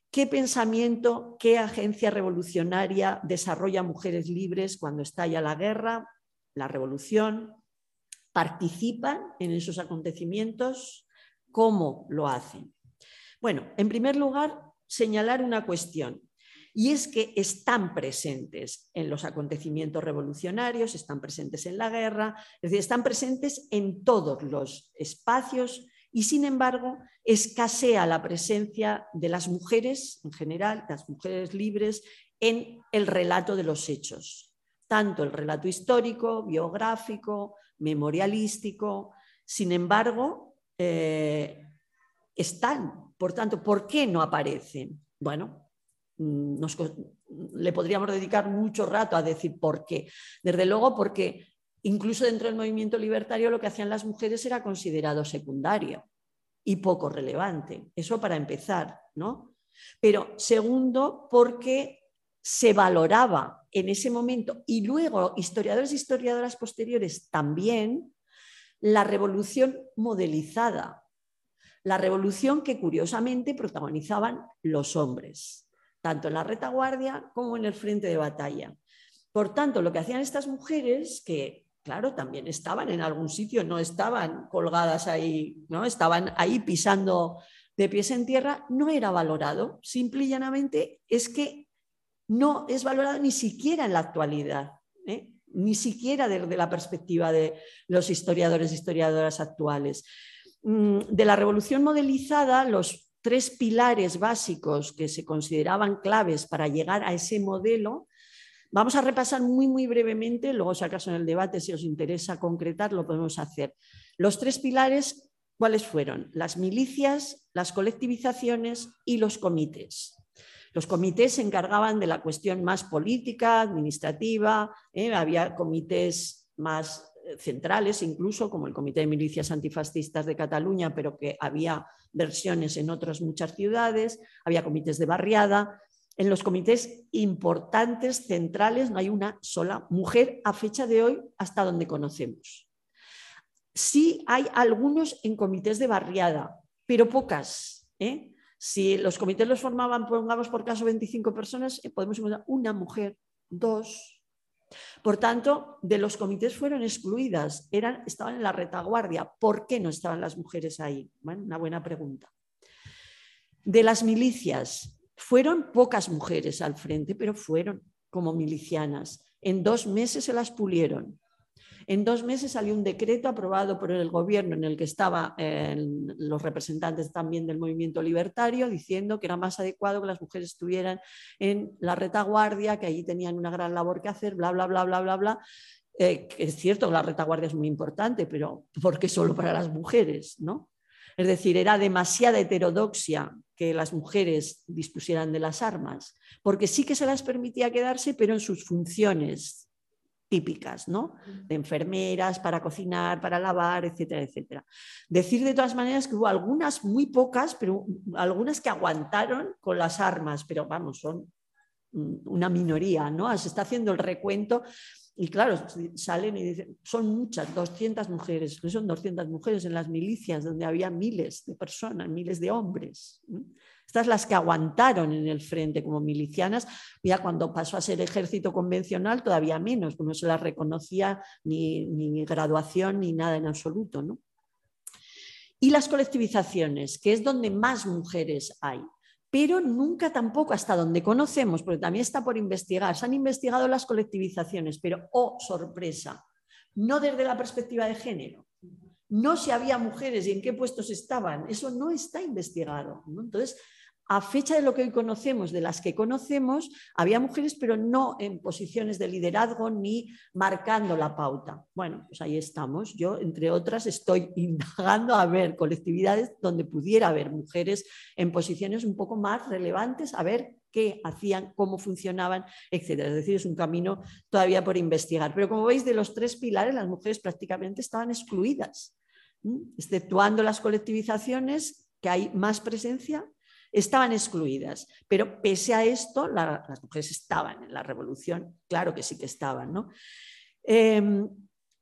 B: ¿Qué pensamiento, qué agencia revolucionaria desarrolla mujeres libres cuando estalla la guerra, la revolución? ¿Participan en esos acontecimientos? ¿Cómo lo hacen? Bueno, en primer lugar, señalar una cuestión, y es que están presentes en los acontecimientos revolucionarios, están presentes en la guerra, es decir, están presentes en todos los espacios y sin embargo escasea la presencia de las mujeres en general, las mujeres libres, en el relato de los hechos, tanto el relato histórico, biográfico, memorialístico. Sin embargo, eh, están. Por tanto, ¿por qué no aparecen? Bueno, mm, le podríamos dedicar mucho rato a decir por qué. Desde luego, porque Incluso dentro del movimiento libertario lo que hacían las mujeres era considerado secundario y poco relevante. Eso para empezar, ¿no? Pero segundo, porque se valoraba en ese momento y luego historiadores e historiadoras posteriores también la revolución modelizada, la revolución que curiosamente protagonizaban los hombres, tanto en la retaguardia como en el frente de batalla. Por tanto, lo que hacían estas mujeres, que claro, también estaban en algún sitio, no estaban colgadas ahí, ¿no? estaban ahí pisando de pies en tierra, no era valorado. Simple y llanamente es que no es valorado ni siquiera en la actualidad, ¿eh? ni siquiera desde la perspectiva de los historiadores e historiadoras actuales. Mm, de la revolución modelizada, los tres pilares básicos que se consideraban claves para llegar a ese modelo Vamos a repasar muy, muy brevemente, luego si acaso en el debate, si os interesa concretar, lo podemos hacer. Los tres pilares, ¿cuáles fueron? Las milicias, las colectivizaciones y los comités. Los comités se encargaban de la cuestión más política, administrativa, ¿eh? había comités más centrales, incluso como el Comité de Milicias Antifascistas de Cataluña, pero que había versiones en otras muchas ciudades, había comités de barriada, en los comités importantes, centrales, no hay una sola mujer a fecha de hoy hasta donde conocemos. Sí hay algunos en comités de barriada, pero pocas. ¿eh? Si los comités los formaban, pongamos por caso 25 personas, eh, podemos encontrar una mujer, dos. Por tanto, de los comités fueron excluidas, eran, estaban en la retaguardia. ¿Por qué no estaban las mujeres ahí? Bueno, una buena pregunta. De las milicias, fueron pocas mujeres al frente, pero fueron como milicianas. En dos meses se las pulieron. En dos meses salió un decreto aprobado por el gobierno en el que estaban los representantes también del movimiento libertario diciendo que era más adecuado que las mujeres estuvieran en la retaguardia, que allí tenían una gran labor que hacer, bla, bla, bla, bla, bla, bla. Eh, es cierto que la retaguardia es muy importante, pero ¿por qué solo para las mujeres? ¿no? Es decir, era demasiada heterodoxia que las mujeres dispusieran de las armas, porque sí que se las permitía quedarse, pero en sus funciones típicas, ¿no? De enfermeras, para cocinar, para lavar, etcétera, etcétera. Decir de todas maneras que hubo algunas, muy pocas, pero algunas que aguantaron con las armas, pero vamos, son una minoría, ¿no? Se está haciendo el recuento y claro, salen y dicen, son muchas, 200 mujeres, son 200 mujeres en las milicias donde había miles de personas, miles de hombres. Estas las que aguantaron en el frente como milicianas, ya cuando pasó a ser ejército convencional todavía menos, no se las reconocía ni, graduación ni nada en absoluto. ¿no? Y las colectivizaciones, que es donde más mujeres hay pero nunca tampoco hasta donde conocemos, porque también está por investigar. Se han investigado las colectivizaciones, pero, oh, sorpresa, no desde la perspectiva de género, no si había mujeres y en qué puestos estaban, eso no está investigado. Entonces, a fecha de lo que hoy conocemos, de las que conocemos, había mujeres, pero no en posiciones de liderazgo ni marcando la pauta. Bueno, pues ahí estamos. Yo, entre otras, estoy [LAUGHS] indagando a ver colectividades donde pudiera haber mujeres en posiciones un poco más relevantes, a ver qué hacían, cómo funcionaban, etc. Es decir, es un camino todavía por investigar. Pero como veis, de los tres pilares, las mujeres prácticamente estaban excluidas, exceptuando las colectivizaciones, que hay más presencia, estaban excluidas. Pero pese a esto, las mujeres estaban en la revolución, claro que sí que estaban. ¿no? Em,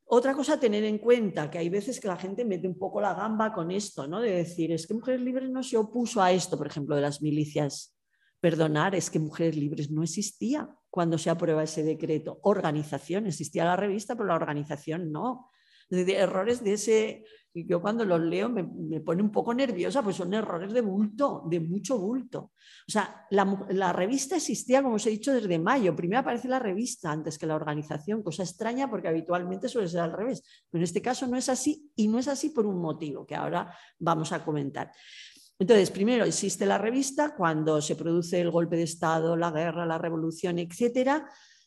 B: otra cosa a tener en cuenta, que hay veces que la gente mete un poco la gamba con esto, ¿no? de decir, es que Mujeres Libres no se opuso a esto, por ejemplo, de las milicias. Perdonar, es que Mujeres Libres no existía cuando se aprueba ese decreto. Organización, existía la revista, pero la organización no. De errores de ese y yo cuando los leo me, pone un poco nerviosa, pues son errores de bulto, de mucho bulto. O sea, la, revista existía, como os he dicho, desde mayo. Primero aparece la revista antes que la organización, cosa extraña porque habitualmente suele ser al revés. Pero en este caso no es así y no es así por un motivo que ahora vamos a comentar. Entonces, primero existe la revista cuando se produce el golpe de Estado, la guerra, la revolución, etcétera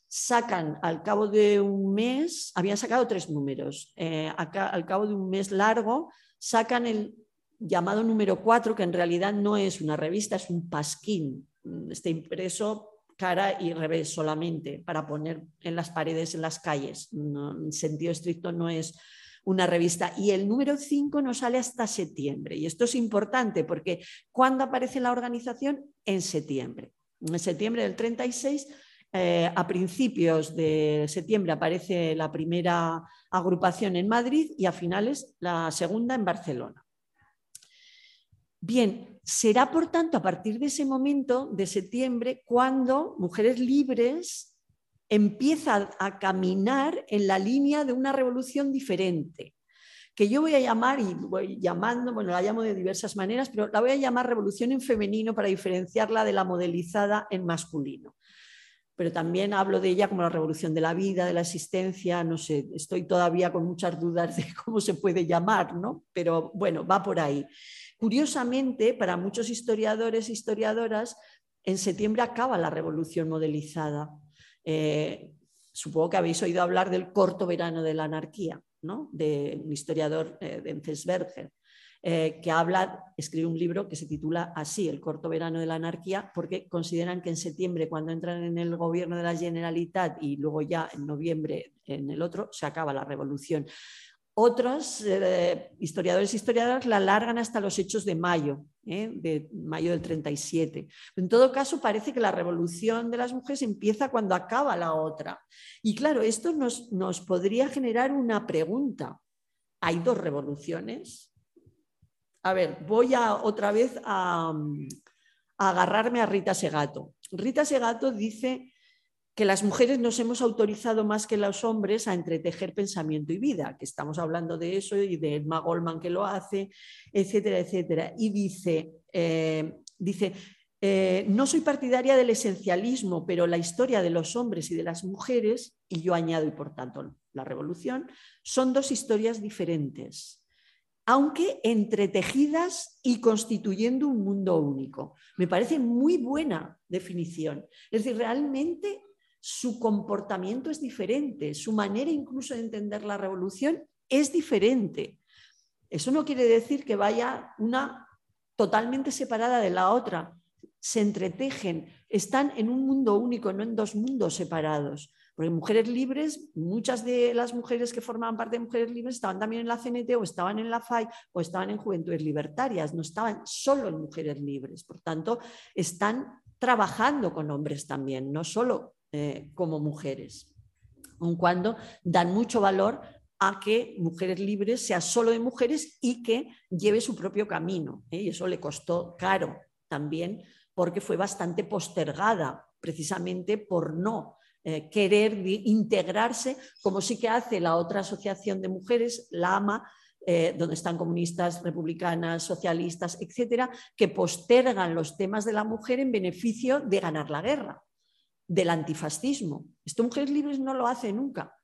B: sacan al cabo de un mes, habían sacado tres números, eh, al cabo de un mes largo, sacan el llamado número 4, que en realidad no es una revista, es un pasquín, está impreso cara y revés solamente para poner en las paredes, en las calles. en sentido estricto no es una revista. Y el número 5 no sale hasta septiembre. Y esto es importante porque ¿cuándo aparece la organización? En septiembre. En septiembre del 36 eh, a principios de septiembre aparece la primera agrupación en Madrid y a finales la segunda en Barcelona. Bien, será por tanto a partir de ese momento de septiembre cuando Mujeres Libres empieza a caminar en la línea de una revolución diferente, que yo voy a llamar, y voy llamando, bueno, la llamo de diversas maneras, pero la voy a llamar revolución en femenino para diferenciarla de la modelizada en masculino pero también hablo de ella como la revolución de la vida, de la existencia, no sé, estoy todavía con muchas dudas de [LAUGHS] cómo se puede llamar, ¿no? Pero bueno, va por ahí. Curiosamente, para muchos historiadores e historiadoras, en septiembre acaba la revolución modelizada. Eh, supongo que habéis oído hablar del corto verano de la anarquía, ¿no? de un historiador eh, de Enzensberger. Eh, que habla, escribe un libro que se titula así, El corto verano de la anarquía, porque consideran que en septiembre, cuando entran en el gobierno de la Generalitat y luego ya en noviembre en el otro, se acaba la revolución. Otros eh, historiadores y historiadoras la alargan hasta los hechos de mayo, ¿eh? de mayo del 37. En todo caso, parece que la revolución de las mujeres empieza cuando acaba la otra. Y claro, esto nos, nos podría generar una pregunta. ¿Hay dos revoluciones? A ver, voy a otra vez a, agarrarme a Rita Segato. Rita Segato dice que las mujeres nos hemos autorizado más que los hombres a entretejer pensamiento y vida, que estamos hablando de eso y de Edma Goldman que lo hace, etcétera, etcétera. Y dice, eh, dice eh, no soy partidaria del esencialismo, pero la historia de los hombres y de las mujeres, y yo añado y por tanto la revolución, son dos historias diferentes aunque entretejidas y constituyendo un mundo único. Me parece muy buena definición. Es decir, realmente su comportamiento es diferente, su manera incluso de entender la revolución es diferente. Eso no quiere decir que vaya una totalmente separada de la otra. Se entretejen, están en un mundo único, no en dos mundos separados. Porque mujeres libres, muchas de las mujeres que formaban parte de mujeres libres estaban también en la CNT o estaban en la FAI o estaban en Juventudes Libertarias, no estaban solo en mujeres libres. Por tanto, están trabajando con hombres también, no solo eh, como mujeres, aun cuando dan mucho valor a que Mujeres Libres sea solo de mujeres y que lleve su propio camino. ¿eh? Y eso le costó caro también porque fue bastante postergada precisamente por no eh, querer integrarse, como sí que hace la otra asociación de mujeres, la AMA, eh, donde están comunistas, republicanas, socialistas, etcétera, que postergan los temas de la mujer en beneficio de ganar la guerra, del antifascismo. Esto Mujeres Libres no lo hace nunca.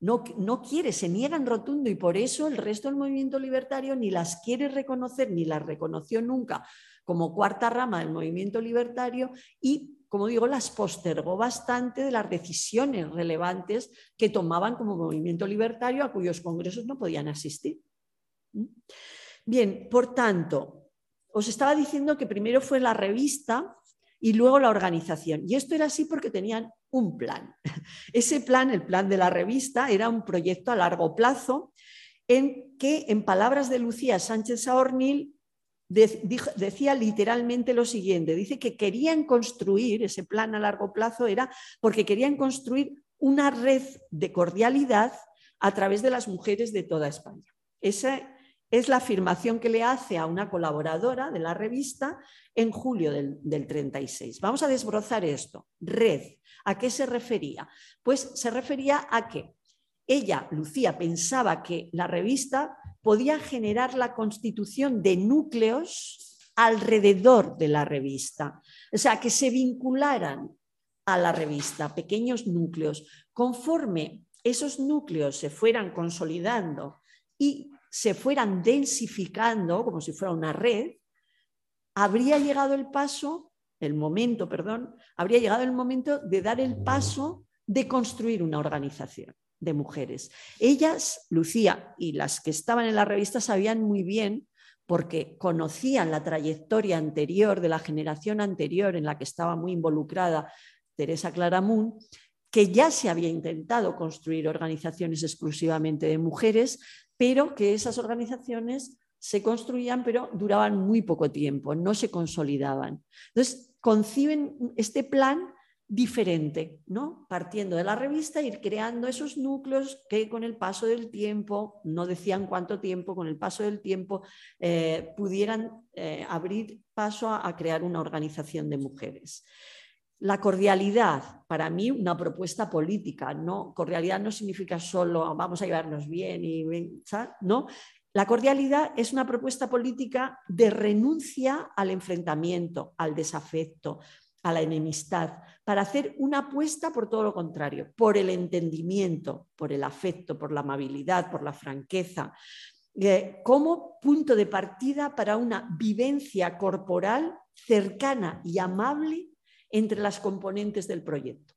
B: No, no, quiere, se niegan rotundo y por eso el resto del movimiento libertario ni las quiere reconocer ni las reconoció nunca como cuarta rama del movimiento libertario y como digo, las postergó bastante de las decisiones relevantes que tomaban como movimiento libertario a cuyos congresos no podían asistir. ¿Mm? Bien, por tanto, os estaba diciendo que primero fue la revista y luego la organización. Y esto era así porque tenían un plan. [LAUGHS] Ese plan, el plan de la revista, era un proyecto a largo plazo en que, en palabras de Lucía Sánchez Saornil, decía literalmente lo siguiente, dice que querían construir, ese plan a largo plazo era porque querían construir una red de cordialidad a través de las mujeres de toda España. Esa es la afirmación que le hace a una colaboradora de la revista en julio del, del 36. Vamos a desbrozar esto. Red, ¿a qué se refería? Pues se refería a que ella, Lucía, pensaba que la revista podía generar la constitución de núcleos alrededor de la revista, o sea, que se vincularan a la revista, pequeños núcleos, conforme esos núcleos se fueran consolidando y se fueran densificando, como si fuera una red, habría llegado el paso, el momento, perdón, habría llegado el momento de dar el paso de construir una organización de mujeres. Ellas, Lucía y las que estaban en la revista sabían muy bien porque conocían la trayectoria anterior de la generación anterior en la que estaba muy involucrada Teresa Claramunt, que ya se había intentado construir organizaciones exclusivamente de mujeres, pero que esas organizaciones se construían, pero duraban muy poco tiempo, no se consolidaban. Entonces, conciben este plan diferente, ¿no? Partiendo de la revista, ir creando esos núcleos que con el paso del tiempo, no decían cuánto tiempo, con el paso del tiempo eh, pudieran eh, abrir paso a, crear una organización de mujeres. La cordialidad, para mí, una propuesta política, ¿no? Cordialidad no significa solo vamos a llevarnos bien y ¿no? La cordialidad es una propuesta política de renuncia al enfrentamiento, al desafecto, a la enemistad, para hacer una apuesta por todo lo contrario, por el entendimiento, por el afecto, por la amabilidad, por la franqueza, eh, como punto de partida para una vivencia corporal cercana y amable entre las componentes del proyecto.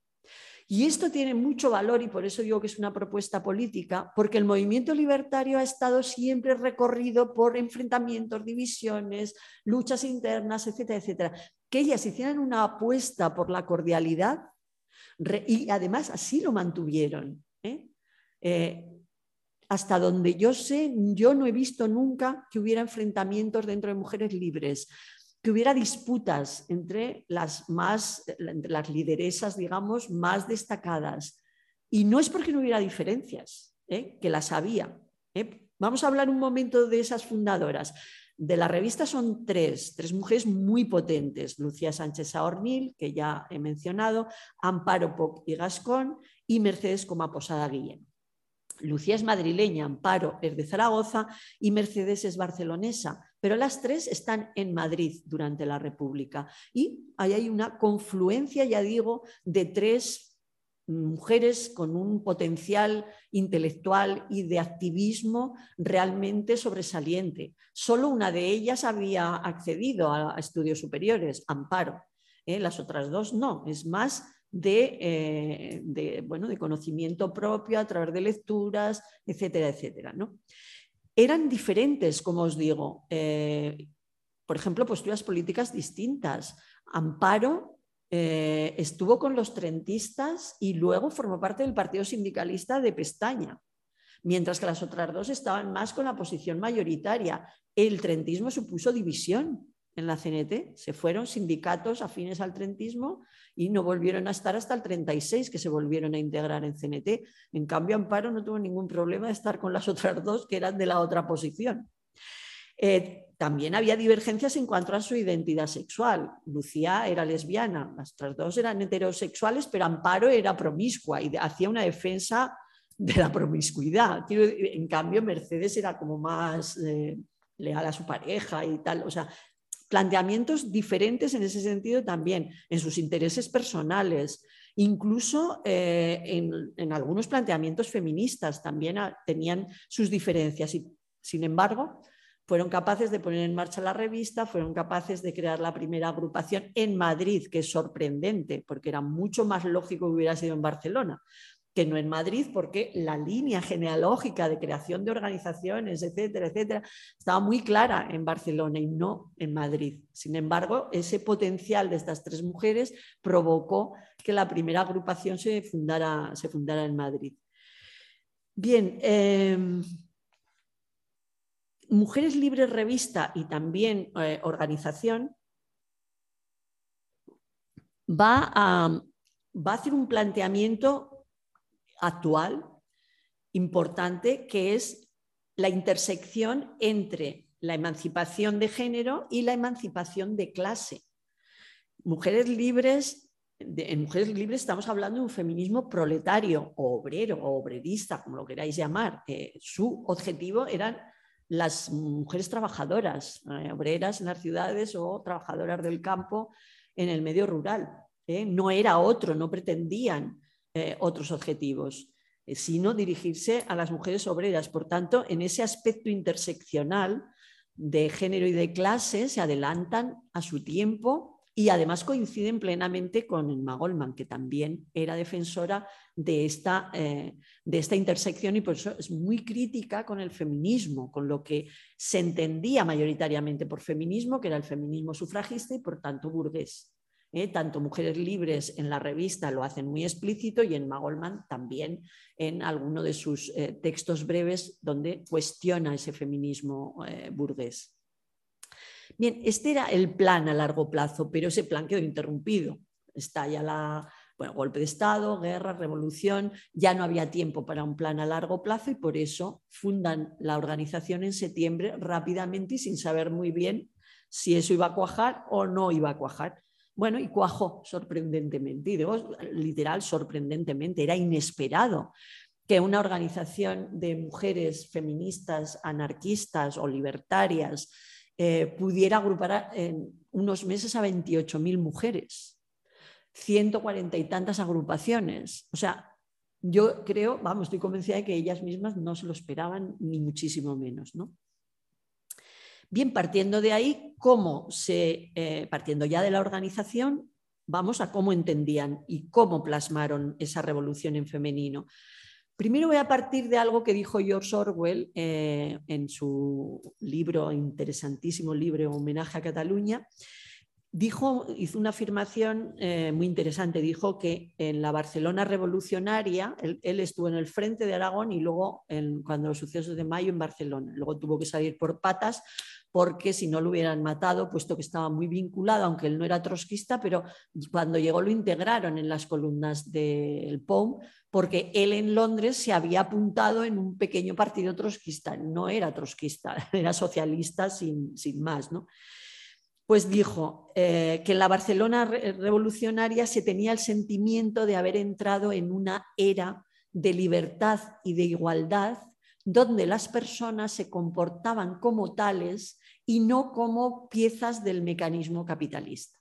B: Y esto tiene mucho valor y por eso digo que es una propuesta política, porque el movimiento libertario ha estado siempre recorrido por enfrentamientos, divisiones, luchas internas, etcétera, etcétera que ellas hicieran una apuesta por la cordialidad y además así lo mantuvieron. ¿eh? Eh, hasta donde yo sé, yo no he visto nunca que hubiera enfrentamientos dentro de mujeres libres, que hubiera disputas entre las más, entre las lideresas, digamos, más destacadas. Y no es porque no hubiera diferencias, ¿eh? que las había. Vamos a hablar un momento de esas fundadoras. De la revista son tres, tres mujeres muy potentes, Lucía Sánchez Saornil, que ya he mencionado, Amparo Poc y Gascón, y Mercedes Coma Posada Guillén. Lucía es madrileña, Amparo es de Zaragoza y Mercedes es barcelonesa, pero las tres están en Madrid durante la República. Y ahí hay una confluencia, ya digo, de tres mujeres con un potencial intelectual y de activismo realmente sobresaliente. Solo una de ellas había accedido a estudios superiores, Amparo. ¿eh? Las otras dos no, es más de, eh, bueno, de conocimiento propio a través de lecturas, etcétera, etcétera. ¿no? Eran diferentes, como os digo. Eh, por ejemplo, posturas políticas distintas. Amparo eh, estuvo con los trentistas y luego formó parte del Partido Sindicalista de Pestaña, mientras que las otras dos estaban más con la posición mayoritaria. El trentismo supuso división en la CNT, se fueron sindicatos afines al trentismo y no volvieron a estar hasta el 36 que se volvieron a integrar en CNT. En cambio, Amparo no tuvo ningún problema de estar con las otras dos que eran de la otra posición. Eh, también había divergencias en cuanto a su identidad sexual. Lucía era lesbiana, las dos eran heterosexuales, pero Amparo era promiscua y hacía una defensa de la promiscuidad. En cambio, Mercedes era como más eh, leal a su pareja y tal. O sea, planteamientos diferentes en ese sentido también, en sus intereses personales, incluso eh, en, algunos planteamientos feministas también tenían sus diferencias y, sin embargo, fueron capaces de poner en marcha la revista, fueron capaces de crear la primera agrupación en Madrid, que es sorprendente, porque era mucho más lógico que hubiera sido en Barcelona que no en Madrid, porque la línea genealógica de creación de organizaciones, etcétera, etcétera, estaba muy clara en Barcelona y no en Madrid. Sin embargo, ese potencial de estas tres mujeres provocó que la primera agrupación se fundara, en Madrid. Bien, em, Mujeres Libres Revista y también eh, organización va a, hacer un planteamiento actual importante que es la intersección entre la emancipación de género y la emancipación de clase. Mujeres libres, en Mujeres Libres estamos hablando de un feminismo proletario o obrero o obrerista, como lo queráis llamar. Su objetivo eran las mujeres trabajadoras, eh, obreras en las ciudades o trabajadoras del campo en el medio rural. Eh. No era otro, no pretendían eh, otros objetivos, sino dirigirse a las mujeres obreras. Por tanto, en ese aspecto interseccional de género y de clase se adelantan a su tiempo y además coinciden plenamente con Emma Goldman, que también era defensora de esta, eh, de esta intersección y por eso es muy crítica con el feminismo, con lo que se entendía mayoritariamente por feminismo, que era el feminismo sufragista y por tanto burgués. ¿eh? tanto Mujeres Libres en la revista lo hacen muy explícito y en Magolman también en alguno de sus eh, textos breves donde cuestiona ese feminismo burgués. Bien, este era el plan a largo plazo, pero ese plan quedó interrumpido. Estalla la, bueno, golpe de Estado, guerra, revolución, ya no había tiempo para un plan a largo plazo y por eso fundan la organización en septiembre rápidamente y sin saber muy bien si eso iba a cuajar o no iba a cuajar. Bueno, y cuajó sorprendentemente, y literal sorprendentemente, era inesperado que una organización de mujeres feministas, anarquistas o libertarias eh, pudiera agrupar en unos meses a 28.000 mujeres, 140 y tantas agrupaciones. O sea, yo creo, vamos, estoy convencida de que ellas mismas no se lo esperaban, ni muchísimo menos, ¿no? Bien, partiendo de ahí, cómo se, eh, partiendo ya de la organización, vamos a cómo entendían y cómo plasmaron esa revolución en femenino. Primero voy a partir de algo que dijo George Orwell eh, en su libro, interesantísimo libro Homenaje a Cataluña. Dijo, hizo una afirmación eh, muy interesante. Dijo que en la Barcelona revolucionaria, él, estuvo en el frente de Aragón y luego, en, cuando los sucesos de mayo, en Barcelona. Luego tuvo que salir por patas porque si no lo hubieran matado, puesto que estaba muy vinculado, aunque él no era trotskista, pero cuando llegó lo integraron en las columnas del POM, porque él en Londres se había apuntado en un pequeño partido trotskista, no era trotskista, [LAUGHS] era socialista sin, sin más. ¿no? Pues dijo eh, que en la Barcelona revolucionaria se tenía el sentimiento de haber entrado en una era de libertad y de igualdad donde las personas se comportaban como tales y no como piezas del mecanismo capitalista.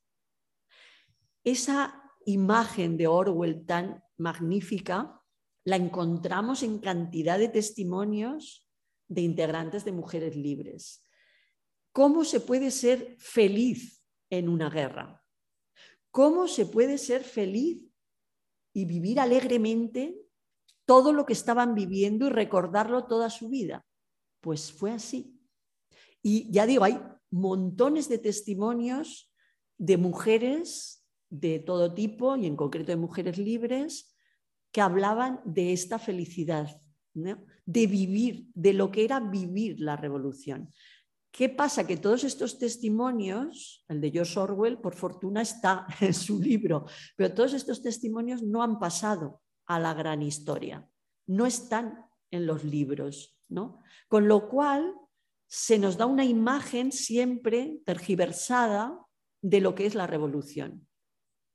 B: Esa imagen de Orwell tan magnífica la encontramos en cantidad de testimonios de integrantes de mujeres libres. ¿Cómo se puede ser feliz en una guerra? ¿Cómo se puede ser feliz y vivir alegremente todo lo que estaban viviendo y recordarlo toda su vida? Pues fue así. Y ya digo, hay montones de testimonios de mujeres de todo tipo y en concreto de mujeres libres que hablaban de esta felicidad, de vivir, de lo que era vivir la revolución. ¿Qué pasa? Que todos estos testimonios, el de George Orwell, por fortuna está [LAUGHS] en su libro, pero todos estos testimonios no han pasado a la gran historia, no están en los libros, ¿no? Con lo cual se nos da una imagen siempre tergiversada de lo que es la revolución.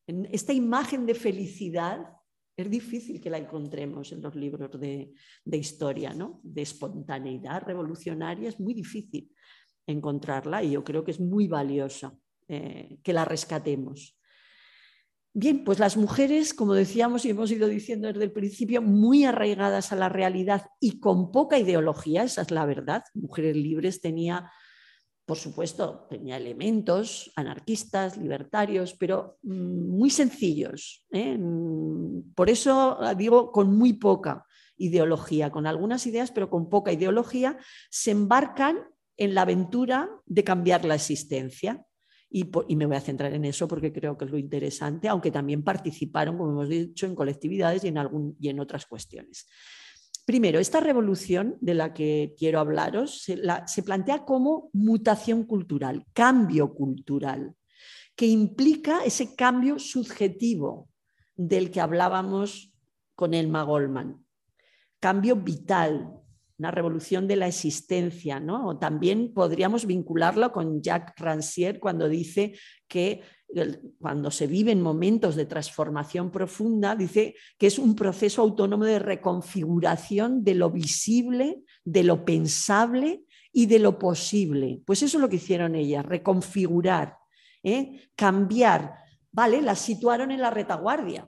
B: Esta imagen de felicidad es difícil que la encontremos en los libros de, historia, ¿no? de espontaneidad revolucionaria, es muy difícil encontrarla y yo creo que es muy valiosa eh, que la rescatemos. Bien, pues las mujeres, como decíamos y hemos ido diciendo desde el principio, muy arraigadas a la realidad y con poca ideología, esa es la verdad. Mujeres libres tenía, por supuesto, tenía elementos anarquistas, libertarios, pero mm, muy sencillos. ¿eh? Mm, por eso digo con muy poca ideología, con algunas ideas, pero con poca ideología, se embarcan en la aventura de cambiar la existencia. Y, me voy a centrar en eso porque creo que es lo interesante, aunque también participaron, como hemos dicho, en colectividades y en, algún, y en otras cuestiones. Primero, esta revolución de la que quiero hablaros se, plantea como mutación cultural, cambio cultural, que implica ese cambio subjetivo del que hablábamos con Elma Goldman. Cambio vital, una revolución de la existencia, ¿no? también podríamos vincularlo con Jacques Rancière cuando dice que cuando se viven momentos de transformación profunda, dice que es un proceso autónomo de reconfiguración de lo visible, de lo pensable y de lo posible. Pues eso es lo que hicieron ellas, reconfigurar, ¿eh? cambiar. Vale, las situaron en la retaguardia,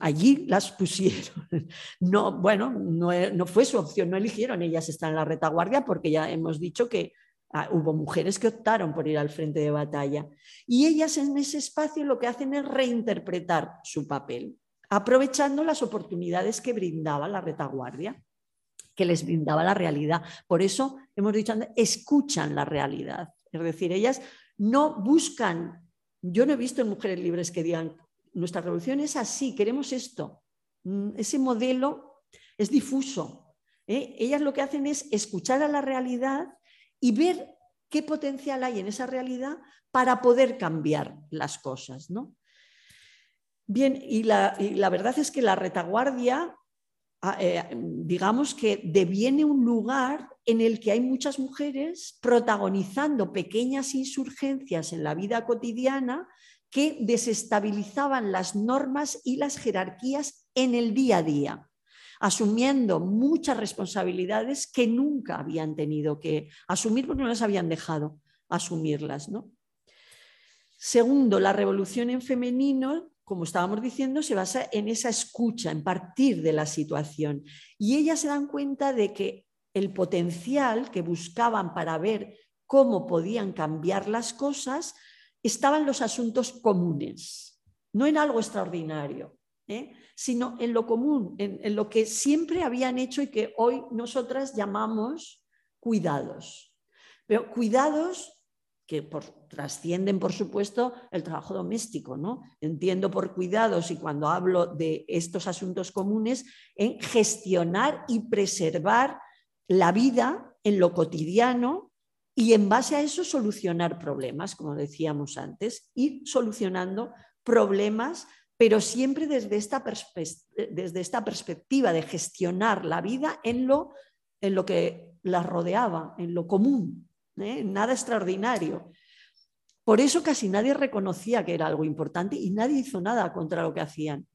B: allí las pusieron. [LAUGHS] No, bueno, no, fue su opción, no eligieron ellas estar en la retaguardia porque ya hemos dicho que ah, hubo mujeres que optaron por ir al frente de batalla. Y ellas en ese espacio lo que hacen es reinterpretar su papel, aprovechando las oportunidades que brindaba la retaguardia, que les brindaba la realidad. Por eso hemos dicho, escuchan la realidad. Es decir, ellas no buscan, yo no he visto en mujeres libres que digan, nuestra revolución es así, queremos esto. Mm, ese modelo es difuso. ¿eh? Ellas lo que hacen es escuchar a la realidad y ver qué potencial hay en esa realidad para poder cambiar las cosas. ¿no? Bien, y la, verdad es que la retaguardia, ah, eh, digamos que deviene un lugar en el que hay muchas mujeres protagonizando pequeñas insurgencias en la vida cotidiana que desestabilizaban las normas y las jerarquías en el día a día, asumiendo muchas responsabilidades que nunca habían tenido que asumir porque no las habían dejado asumirlas. ¿no? Segundo, la revolución en femenino, como estábamos diciendo, se basa en esa escucha, en partir de la situación. Y ellas se dan cuenta de que el potencial que buscaban para ver cómo podían cambiar las cosas estaban los asuntos comunes, no en algo extraordinario, ¿eh? sino en lo común, en, lo que siempre habían hecho y que hoy nosotras llamamos cuidados. Pero cuidados que trascienden, por supuesto, el trabajo doméstico. ¿no? Entiendo por cuidados y cuando hablo de estos asuntos comunes, en gestionar y preservar la vida en lo cotidiano y en base a eso solucionar problemas, como decíamos antes, ir solucionando problemas, pero siempre desde esta, desde esta perspectiva de gestionar la vida en lo, en lo que la rodeaba, en lo común, ¿eh? nada extraordinario. Por eso casi nadie reconocía que era algo importante y nadie hizo nada contra lo que hacían.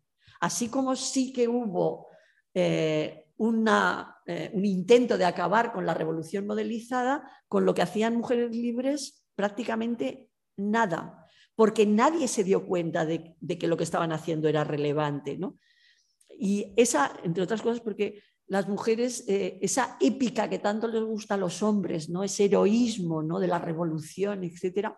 B: Así como sí que hubo eh, eh, un intento de acabar con la revolución modelizada, con lo que hacían mujeres libres prácticamente nada, porque nadie se dio cuenta de, que lo que estaban haciendo era relevante. Y esa, entre otras cosas, porque las mujeres, eh, esa épica que tanto les gusta a los hombres, ¿no? ese heroísmo ¿no? de la revolución, etc.,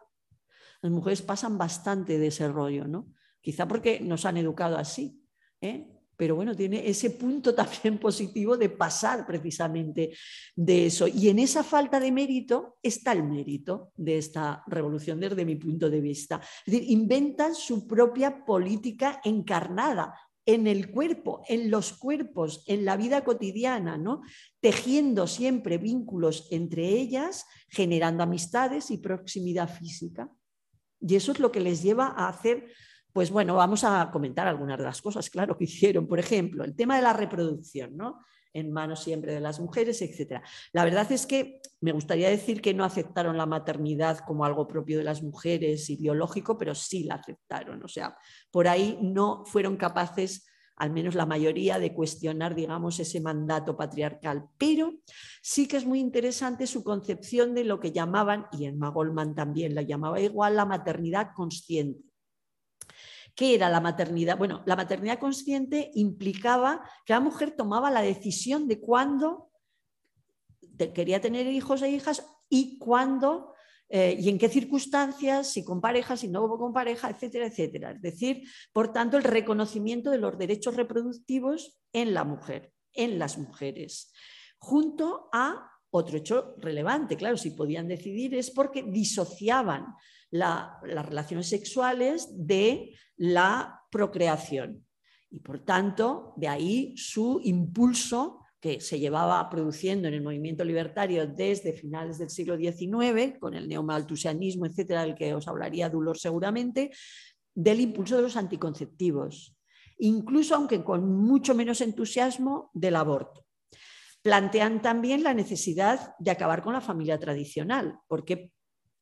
B: las mujeres pasan bastante de ese rollo, ¿no? quizá porque nos han educado así. ¿eh? Pero bueno, tiene ese punto [LAUGHS] también positivo de pasar precisamente de eso. Y en esa falta de mérito está el mérito de esta revolución desde mi punto de vista. Es decir, inventan su propia política encarnada en el cuerpo, en los cuerpos, en la vida cotidiana, ¿no? tejiendo siempre vínculos entre ellas, generando amistades y proximidad física. Y eso es lo que les lleva a hacer pues bueno, vamos a comentar algunas de las cosas, claro, que hicieron. Por ejemplo, el tema de la reproducción, ¿no? En manos siempre de las mujeres, etc. La verdad es que me gustaría decir que no aceptaron la maternidad como algo propio de las mujeres y biológico, pero sí la aceptaron. O sea, por ahí no fueron capaces al menos la mayoría, de cuestionar, digamos, ese mandato patriarcal. Pero sí que es muy interesante su concepción de lo que llamaban, y en Magolman también la llamaba igual, la maternidad consciente. ¿Qué era la maternidad? Bueno, la maternidad consciente implicaba que la mujer tomaba la decisión de cuándo quería tener hijos e hijas y cuándo eh, y en qué circunstancias, si con pareja, si no con pareja, etcétera, etcétera. Es decir, por tanto, el reconocimiento de los derechos reproductivos en la mujer, en las mujeres, junto a otro hecho relevante, claro, si podían decidir es porque disociaban las relaciones sexuales de la procreación. Y por tanto, de ahí su impulso que se llevaba produciendo en el movimiento libertario desde finales del siglo XIX, con el neomaltusianismo, etcétera, del que os hablaría Dulor seguramente, del impulso de los anticonceptivos, incluso aunque con mucho menos entusiasmo del aborto. Plantean también la necesidad de acabar con la familia tradicional, porque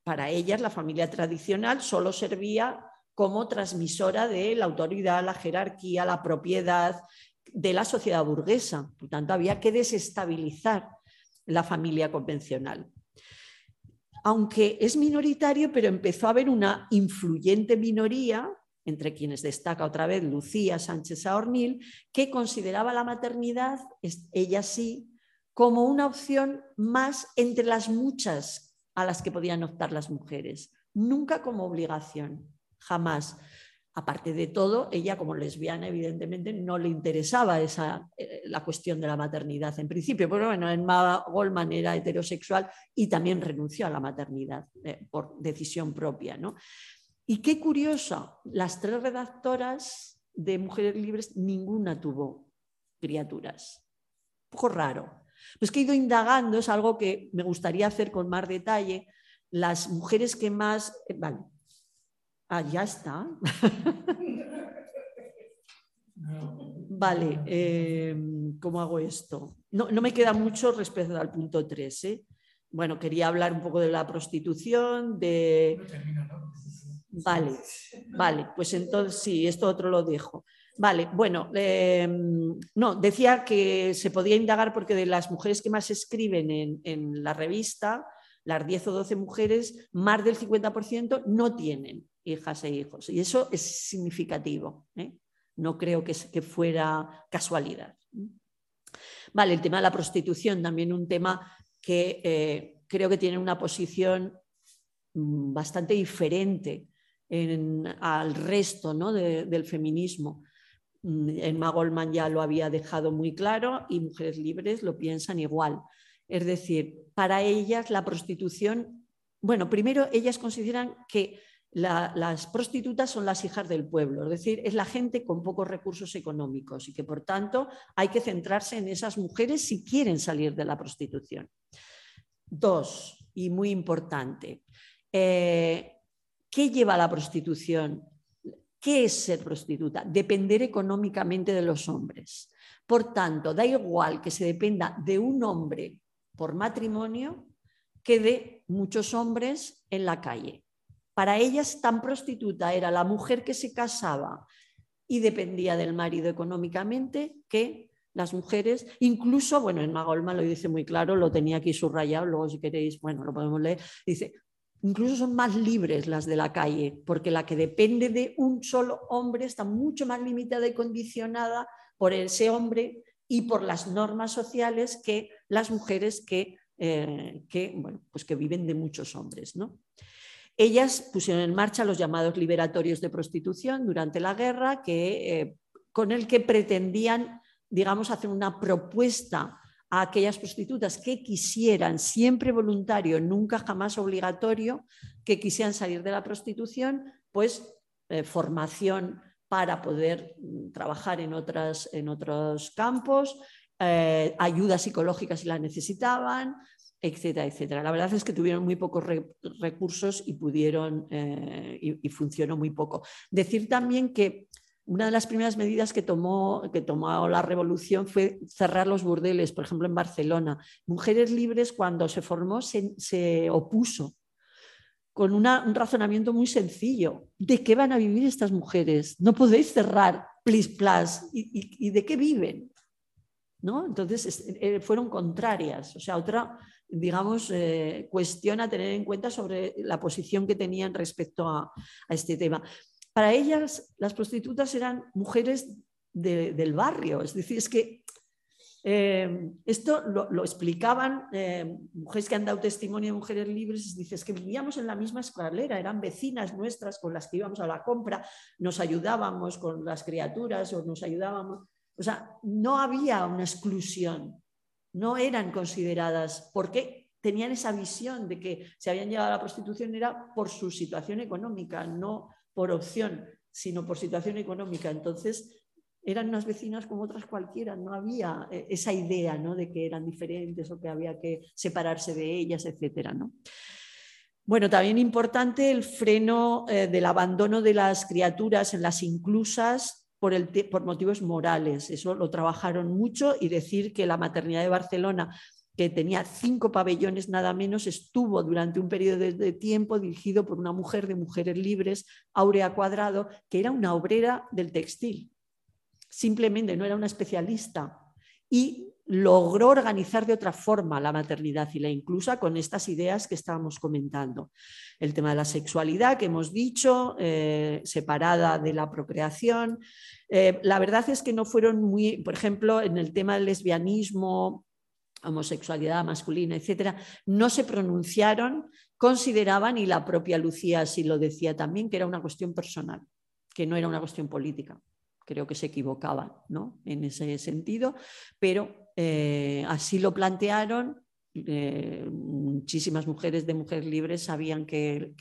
B: para ellas la familia tradicional solo servía como transmisora de la autoridad, la jerarquía, la propiedad de la sociedad burguesa. Por tanto, había que desestabilizar la familia convencional. Aunque es minoritario, pero empezó a haber una influyente minoría, entre quienes destaca otra vez Lucía Sánchez Saornil, que consideraba la maternidad, ella sí, como una opción más entre las muchas a las que podían optar las mujeres, nunca como obligación jamás. Aparte de todo, ella como lesbiana, evidentemente, no le interesaba esa, eh, la cuestión de la maternidad en principio, pero bueno, Emma Goldman era heterosexual y también renunció a la maternidad eh, por decisión propia. ¿no? Y qué curioso, las tres redactoras de Mujeres Libres, ninguna tuvo criaturas. Un poco raro. Pues que he ido indagando, es algo que me gustaría hacer con más detalle. Las mujeres que más... Eh, Ah, ya está. [LAUGHS] vale, em, ¿cómo hago esto? No, me queda mucho respecto al punto 3. ¿eh? Bueno, quería hablar un poco de la prostitución, de... Vale, vale, pues entonces sí, esto otro lo dejo. Vale, bueno, em, no, decía que se podía indagar porque de las mujeres que más escriben en, en la revista, las 10 o 12 mujeres, más del 50% no tienen hijas e hijos. Y eso es significativo. ¿eh? No creo que, fuera casualidad. Vale, el tema de la prostitución, también un tema que eh, creo que tiene una posición mm, bastante diferente al resto ¿no? del feminismo. Mm, en Magolman ya lo había dejado muy claro y Mujeres Libres lo piensan igual. Es decir, para ellas la prostitución, bueno, primero ellas consideran que las prostitutas son las hijas del pueblo, es decir, es la gente con pocos recursos económicos y que por tanto hay que centrarse en esas mujeres si quieren salir de la prostitución. Dos, y muy importante, eh, ¿qué lleva a la prostitución? ¿Qué es ser prostituta? Depender económicamente de los hombres. Por tanto, da igual que se dependa de un hombre por matrimonio que de muchos hombres en la calle. Para ellas tan prostituta era la mujer que se casaba y dependía del marido económicamente que las mujeres, incluso, bueno, en Magolma lo dice muy claro, lo tenía aquí subrayado, luego si queréis, bueno, lo podemos leer, dice, incluso son más libres las de la calle, porque la que depende de un solo hombre está mucho más limitada y condicionada por ese hombre y por las normas sociales que las mujeres que, eh, que, bueno, pues que viven de muchos hombres. ¿no? Ellas pusieron en marcha los llamados liberatorios de prostitución durante la guerra, que eh, con el que pretendían, digamos, hacer una propuesta a aquellas prostitutas que quisieran, siempre voluntario, nunca jamás obligatorio, que quisieran salir de la prostitución, pues eh, formación para poder mm, trabajar en, otras, en otros campos, eh, ayuda psicológica si la necesitaban, etcétera, etcétera. La verdad es que tuvieron muy pocos recursos y pudieron eh, y, funcionó muy poco. Decir también que una de las primeras medidas que tomó, que tomó la revolución fue cerrar los burdeles, por ejemplo, en Barcelona. Mujeres Libres, cuando se formó, se, opuso con un razonamiento muy sencillo. ¿De qué van a vivir estas mujeres? No podéis cerrar plis plas. ¿Y, de qué viven? ¿No? Entonces eh, fueron contrarias. O sea, otra, digamos, eh, cuestión a tener en cuenta sobre la posición que tenían respecto a este tema. Para ellas las prostitutas eran mujeres del barrio, es decir, es que eh, esto lo, explicaban eh, mujeres que han dado testimonio de mujeres libres, dices que vivíamos en la misma escalera, eran vecinas nuestras con las que íbamos a la compra, nos ayudábamos con las criaturas o nos ayudábamos, o sea, no había una exclusión, no eran consideradas, porque tenían esa visión de que se habían llegado a la prostitución era por su situación económica, no por opción, sino por situación económica. Entonces, eran unas vecinas como otras cualquiera, no había eh, esa idea ¿no? de que eran diferentes o que había que separarse de ellas, etc. ¿no? Bueno, también importante el freno eh, del abandono de las criaturas en las inclusas por, el por motivos morales. Eso lo trabajaron mucho y decir que la maternidad de Barcelona que tenía cinco pabellones nada menos, estuvo durante un periodo de, tiempo dirigido por una mujer de Mujeres Libres, Aurea Cuadrado, que era una obrera del textil. Simplemente no era una especialista y logró organizar de otra forma la maternidad y la inclusa con estas ideas que estábamos comentando. El tema de la sexualidad que hemos dicho, eh, separada de la procreación. Eh, la verdad es que no fueron muy, por ejemplo, en el tema del lesbianismo homosexualidad masculina, etcétera, no se pronunciaron, consideraban, y la propia Lucía así lo decía también, que era una cuestión personal, que no era una cuestión política. Creo que se equivocaban ¿no? en ese sentido, pero eh, así lo plantearon eh, muchísimas mujeres de mujeres libres sabían que,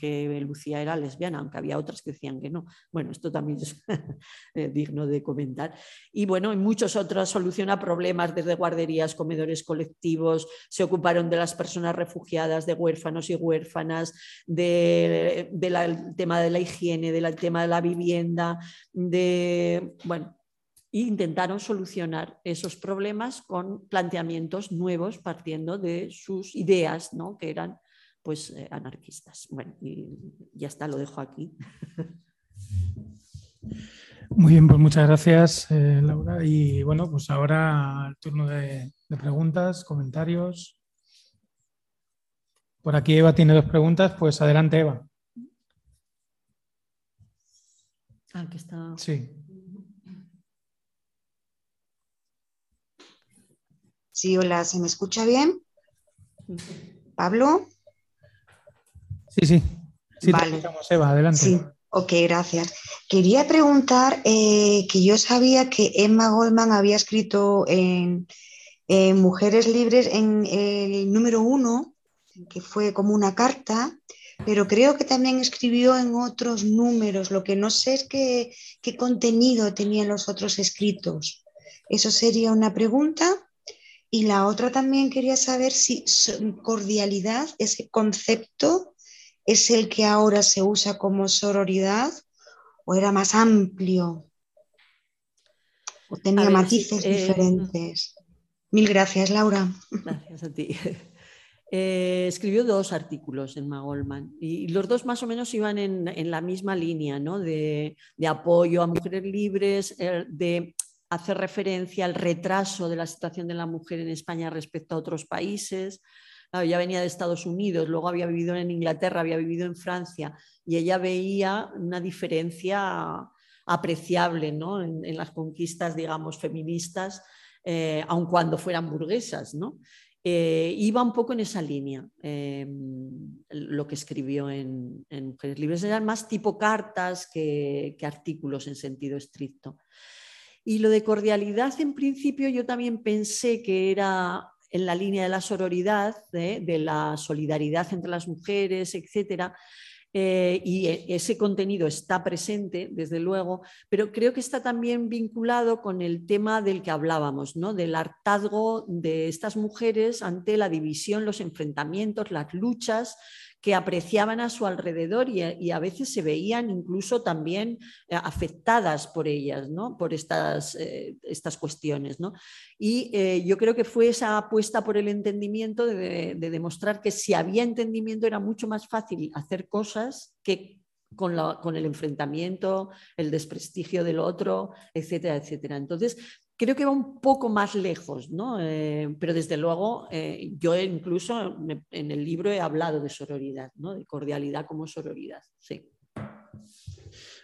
B: Lucía era lesbiana, aunque había otras que decían que no. Bueno, esto también es [LAUGHS] eh, digno de comentar. Y bueno, en muchos otros soluciona problemas desde guarderías, comedores colectivos, se ocuparon de las personas refugiadas, de huérfanos y huérfanas, del tema de la higiene, del tema de la vivienda, de, bueno, e intentaron solucionar esos problemas con planteamientos nuevos partiendo de sus ideas, ¿no? que eran pues eh, anarquistas. Bueno, y ya está, lo dejo aquí.
A: Muy bien, pues muchas gracias, eh, Laura. Y bueno, pues ahora el turno de, preguntas, comentarios. Por aquí Eva tiene dos preguntas, pues adelante, Eva.
B: Ah, que está.
A: Sí.
C: Sí, hola, ¿se me escucha bien? ¿Pablo?
A: Sí, sí. sí
C: vale.
A: Eva, adelante.
C: Sí, ok, gracias. Quería preguntar eh, que yo sabía que Emma Goldman había escrito en, Mujeres Libres en el número uno, que fue como una carta, pero creo que también escribió en otros números. Lo que no sé es qué, qué contenido tenían los otros escritos. Eso sería una pregunta. Y la otra también quería saber si cordialidad, ese concepto, es el que ahora se usa como sororidad o era más amplio o tenía matices eh, diferentes. Mil gracias, Laura.
B: Gracias a ti. [LAUGHS] Eh, escribió dos artículos en Magolman y los dos más o menos iban en, la misma línea ¿no? de, de, apoyo a mujeres libres, eh, de hace referencia al retraso de la situación de la mujer en España respecto a otros países. ya venía de Estados Unidos, luego había vivido en Inglaterra, había vivido en Francia y ella veía una diferencia apreciable ¿no? en, las conquistas, digamos, feministas, eh, aun cuando fueran burguesas. ¿no? Eh, iba un poco en esa línea em, lo que escribió en, Mujeres Libres. Eran más tipo cartas que artículos en sentido estricto. Y lo de cordialidad, en principio, yo también pensé que era en la línea de la sororidad, ¿eh? de la solidaridad entre las mujeres, etcétera. Eh, y e, ese contenido está presente, desde luego, pero creo que está también vinculado con el tema del que hablábamos, ¿no? del hartazgo de estas mujeres ante la división, los enfrentamientos, las luchas que apreciaban a su alrededor y, a veces se veían incluso también eh, afectadas por ellas, ¿no? por estas, eh, estas cuestiones. ¿no? Y eh, yo creo que fue esa apuesta por el entendimiento de, demostrar que si había entendimiento era mucho más fácil hacer cosas que con, con, el enfrentamiento, el desprestigio del otro, etcétera, etcétera. Entonces, creo que va un poco más lejos, ¿no? Eh, pero desde luego eh, yo incluso en el libro he hablado de sororidad, ¿no? de cordialidad como sororidad. Sí.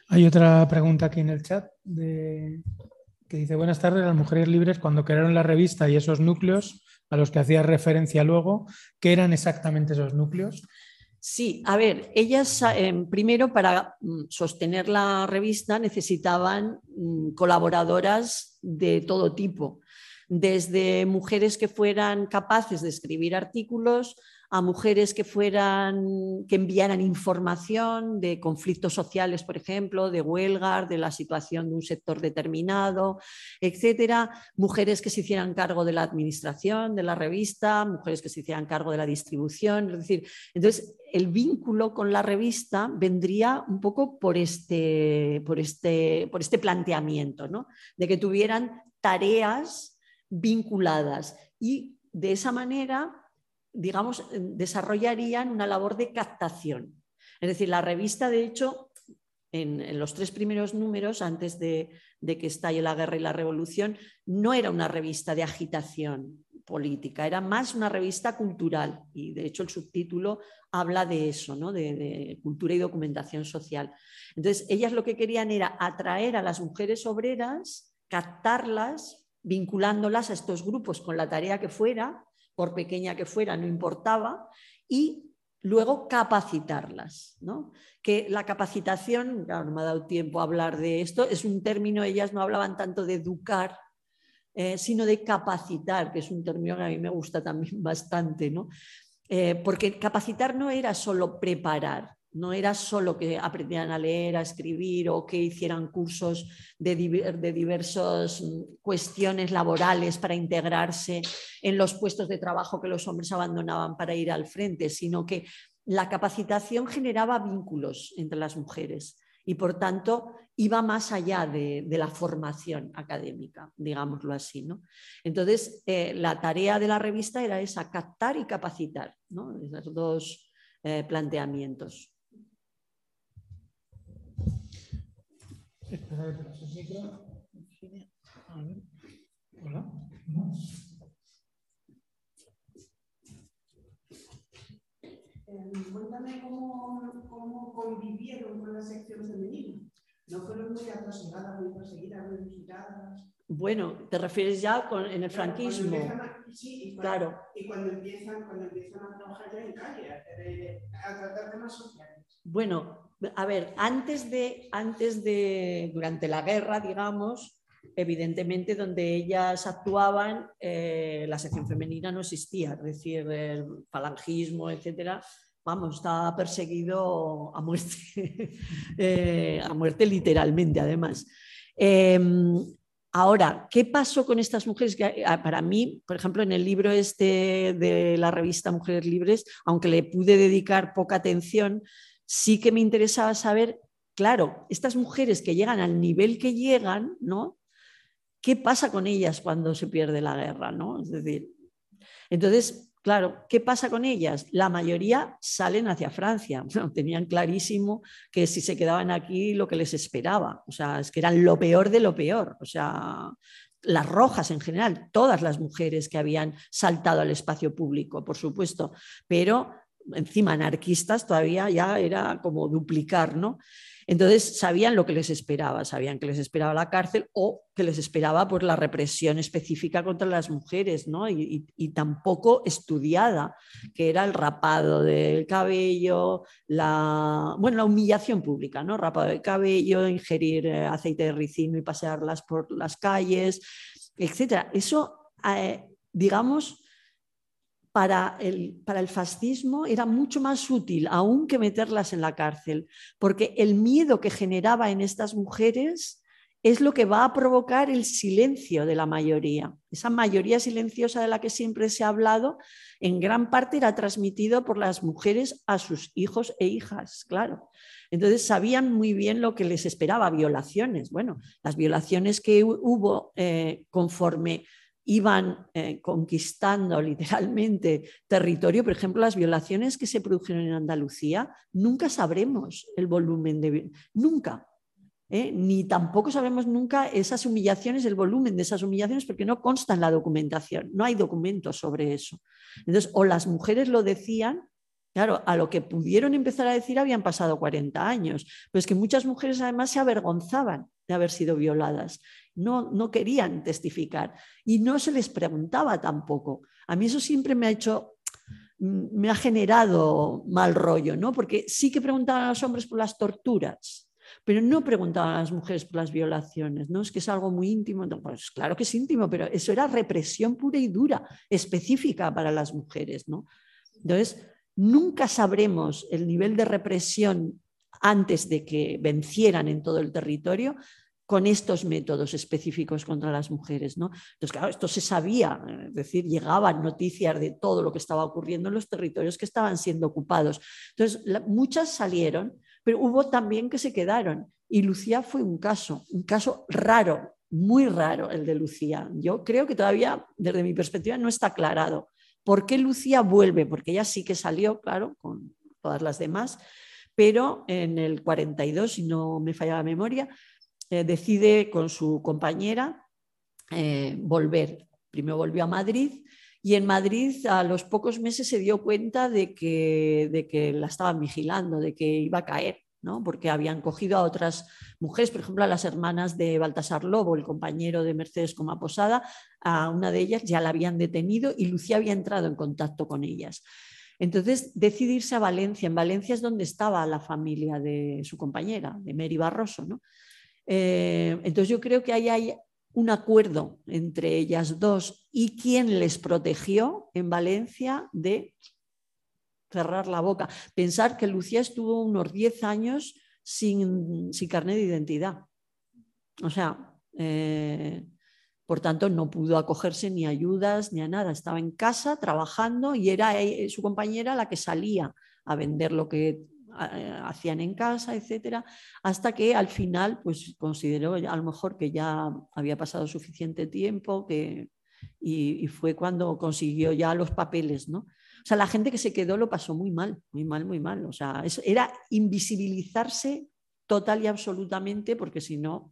A: Hay otra pregunta aquí en el chat que dice, buenas tardes, las mujeres libres cuando crearon la revista y esos núcleos a los que hacía referencia luego, ¿qué eran exactamente esos núcleos?
B: Sí, a ver, ellas em, primero para mm, sostener la revista necesitaban mm, colaboradoras de todo tipo, desde mujeres que fueran capaces de escribir artículos a mujeres que fueran, que enviaran información de conflictos sociales, por ejemplo, de huelgas, de la situación de un sector determinado, etcétera, mujeres que se hicieran cargo de la administración de la revista, mujeres que se hicieran cargo de la distribución, es decir, entonces el vínculo con la revista vendría un poco por este, por este, por este planteamiento, ¿no? de que tuvieran tareas vinculadas. Y de esa manera digamos, desarrollarían una labor de captación. Es decir, la revista, de hecho, en, los tres primeros números, antes de, que estalle la guerra y la revolución, no era una revista de agitación política, era más una revista cultural. Y de hecho el subtítulo habla de eso, ¿no? de, de cultura y documentación social. Entonces, ellas lo que querían era atraer a las mujeres obreras, captarlas, vinculándolas a estos grupos con la tarea que fuera, por pequeña que fuera, no importaba, y luego capacitarlas. ¿no? Que la capacitación, no me ha dado tiempo a hablar de esto, es un término, ellas no hablaban tanto de educar, eh, sino de capacitar, que es un término que a mí me gusta también [LAUGHS] bastante, ¿no? Eh, porque capacitar no era solo preparar, no era solo que aprendieran a leer, a escribir o que hicieran cursos de, diversas mm, cuestiones laborales para integrarse en los puestos de trabajo que los hombres abandonaban para ir al frente, sino que la capacitación generaba vínculos entre las mujeres y por tanto iba más allá de, la formación académica, digámoslo así. Entonces, eh, la tarea de la revista era esa, captar y capacitar, esos dos eh, planteamientos. Espera que paso el micro. A ver. Hola.
D: Eh, cuéntame cómo, cómo, convivieron con la sección femenina. ¿No fueron muy atosigadas, muy perseguidas, muy vigiladas?
B: Bueno, te refieres ya con, en el franquismo.
D: A, sí, y cuando, claro. Y cuando empiezan, cuando empiezan a trabajar ya en calle, a, a tratar temas sociales.
B: Bueno, a ver, antes de, antes de, durante la guerra, digamos, evidentemente donde ellas actuaban, eh, la sección femenina no existía, es decir, el falangismo, etcétera, vamos, estaba perseguido a muerte, [LAUGHS] eh, a muerte literalmente, además. Em, ahora, ¿qué pasó con estas mujeres? Que para mí, por ejemplo, en el libro este de la revista Mujeres Libres, aunque le pude dedicar poca atención, sí que me interesaba saber, claro, estas mujeres que llegan al nivel que llegan, ¿no? ¿Qué pasa con ellas cuando se pierde la guerra, ¿no? Es decir, entonces, claro, ¿qué pasa con ellas? La mayoría salen hacia Francia. [LAUGHS] tenían clarísimo que si se quedaban aquí lo que les esperaba. O sea, es que eran lo peor de lo peor. O sea, las rojas en general, todas las mujeres que habían saltado al espacio público, por supuesto, pero encima anarquistas todavía ya era como duplicar, ¿no? Entonces sabían lo que les esperaba, sabían que les esperaba la cárcel o que les esperaba por la represión específica contra las mujeres, ¿no? Y, tampoco estudiada, que era el rapado del cabello, la, bueno, la humillación pública, ¿no? Rapado del cabello, ingerir eh, aceite de ricino y pasearlas por las calles, etcétera. Eso, eh, digamos, para el, para el, fascismo era mucho más útil aún que meterlas en la cárcel, porque el miedo que generaba en estas mujeres es lo que va a provocar el silencio de la mayoría. Esa mayoría silenciosa de la que siempre se ha hablado, en gran parte era transmitido por las mujeres a sus hijos e hijas, claro. Entonces sabían muy bien lo que les esperaba, violaciones. Bueno, las violaciones que hubo eh, conforme iban eh, conquistando literalmente territorio, por ejemplo, las violaciones que se produjeron en Andalucía, nunca sabremos el volumen de... Nunca. ¿eh? Ni tampoco sabremos nunca esas humillaciones, el volumen de esas humillaciones, porque no consta en la documentación, no hay documentos sobre eso. Entonces, o las mujeres lo decían, Claro, a lo que pudieron empezar a decir habían pasado 40 años, pero es que muchas mujeres además se avergonzaban de haber sido violadas no, no querían testificar y no se les preguntaba tampoco. A mí eso siempre me ha hecho, me ha generado mal rollo, ¿no? Porque sí que preguntaban a los hombres por las torturas, pero no preguntaban a las mujeres por las violaciones, ¿no? Es que es algo muy íntimo. Pues claro que es íntimo, pero eso era represión pura y dura, específica para las mujeres, ¿no? Entonces, nunca sabremos el nivel de represión antes de que vencieran en todo el territorio, con estos métodos específicos contra las mujeres. ¿no? Entonces, claro, esto se sabía, es decir, llegaban noticias de todo lo que estaba ocurriendo en los territorios que estaban siendo ocupados. Entonces, muchas salieron, pero hubo también que se quedaron. Y Lucía fue un caso, un caso raro, muy raro el de Lucía. Yo creo que todavía, desde mi perspectiva, no está aclarado. ¿Por qué Lucía vuelve? Porque ella sí que salió, claro, con todas las demás, pero en el 42, si no me falla la memoria, eh, decide con su compañera eh, volver. Primero volvió a Madrid y en Madrid a los pocos meses se dio cuenta de que, de que la estaban vigilando, de que iba a caer. ¿no? porque habían cogido a otras mujeres, por ejemplo, a las hermanas de Baltasar Lobo, el compañero de Mercedes Coma Posada, a una de ellas ya la habían detenido y Lucía había entrado en contacto con ellas. Entonces decide irse a Valencia. En Valencia es donde estaba la familia de su compañera, de Mary Barroso. ¿no? Eh, entonces yo creo que ahí hay un acuerdo entre ellas dos y quien les protegió en Valencia de cerrar la boca. Pensar que Lucía estuvo unos 10 años sin, sin carnet de identidad. O sea, eh, por tanto, no pudo acogerse ni a ayudas ni a nada. Estaba en casa trabajando y era eh, su compañera la que salía a vender lo que eh, hacían en casa, etcétera, hasta que al final pues consideró a lo mejor que ya había pasado suficiente tiempo que, y, fue cuando consiguió ya los papeles, ¿no? O sea, la gente que se quedó lo pasó muy mal, muy mal, muy mal. O sea, era invisibilizarse total y absolutamente porque si no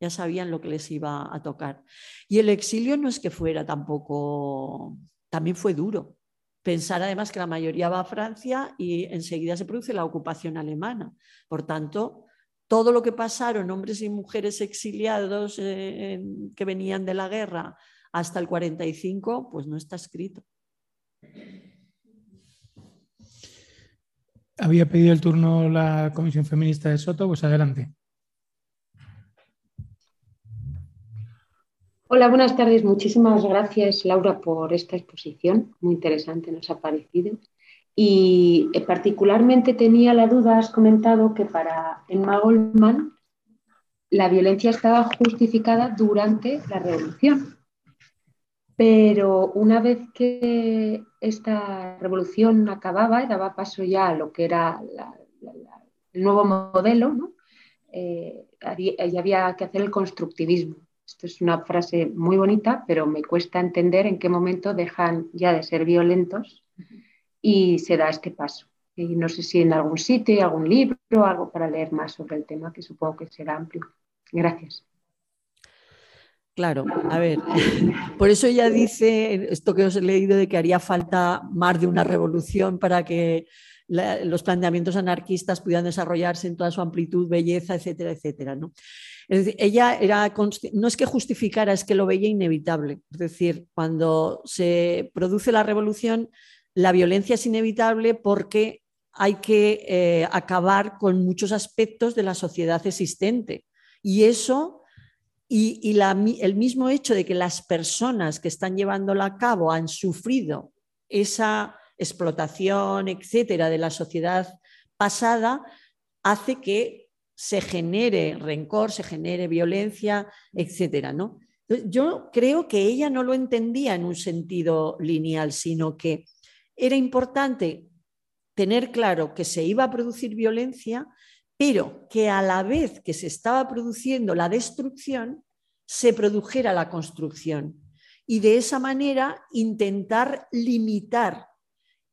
B: ya sabían lo que les iba a tocar. Y el exilio no es que fuera tampoco, también fue duro, Pensar además que la mayoría va a Francia y enseguida se produce la ocupación alemana. Por tanto, todo lo que pasaron hombres y mujeres exiliados eh, que venían de la guerra hasta el 45, pues no está escrito.
A: Había pedido el turno la Comisión Feminista de Soto, pues adelante.
E: Hola, buenas tardes. Muchísimas gracias, Laura, por esta exposición. Muy interesante nos ha parecido. Y eh, particularmente tenía la duda, has comentado que para Emma Goldman la violencia estaba justificada durante la revolución. Pero una vez que esta revolución acababa y daba paso ya a lo que era el nuevo modelo, ¿no? Eh, había que hacer el constructivismo. Esto es una frase muy bonita, pero me cuesta entender en qué momento dejan ya de ser violentos y se da este paso. Y no sé si en algún sitio, algún libro, algo para leer más sobre el tema, que supongo que será amplio. Gracias.
B: Claro, a ver, [LAUGHS] por eso ella dice esto que os he leído de que haría falta más de una revolución para que los planteamientos anarquistas pudieran desarrollarse en toda su amplitud, belleza, etcétera, etcétera. ¿no? Ella era, no es que justificara, es que lo veía inevitable. Es decir, cuando se produce la revolución, la violencia es inevitable porque hay que eh, acabar con muchos aspectos de la sociedad existente. Y eso, y, el mismo hecho de que las personas que están llevándola a cabo han sufrido esa explotación, etcétera, de la sociedad pasada, hace que se genere rencor, se genere violencia, etcétera, ¿no? Yo creo que ella no lo entendía en un sentido lineal, sino que era importante tener claro que se iba a producir violencia, pero que a la vez que se estaba produciendo la destrucción, se produjera la construcción. Y de esa manera intentar limitar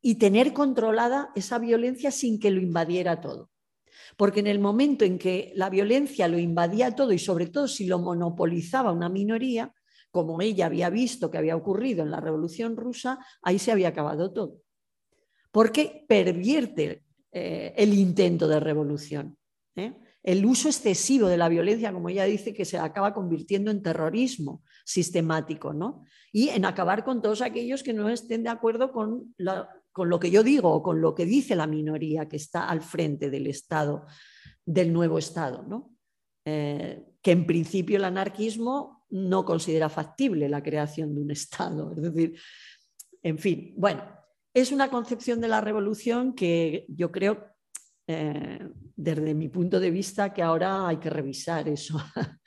B: y tener controlada esa violencia sin que lo invadiera todo. Porque en el momento en que la violencia lo invadía todo y sobre todo si lo monopolizaba una minoría, como ella había visto que había ocurrido en la Revolución Rusa, ahí se había acabado todo. Porque pervierte eh, el intento de revolución. ¿eh? El uso excesivo de la violencia, como ella dice, que se acaba convirtiendo en terrorismo sistemático, ¿no? Y en acabar con todos aquellos que no estén de acuerdo con la, con lo que yo digo o con lo que dice la minoría que está al frente del Estado, del nuevo Estado, ¿no? Eh, que en principio el anarquismo no considera factible la creación de un Estado. Es decir, en fin, bueno, es una concepción de la revolución que yo creo, eh, desde mi punto de vista, que ahora hay que revisar eso. [LAUGHS]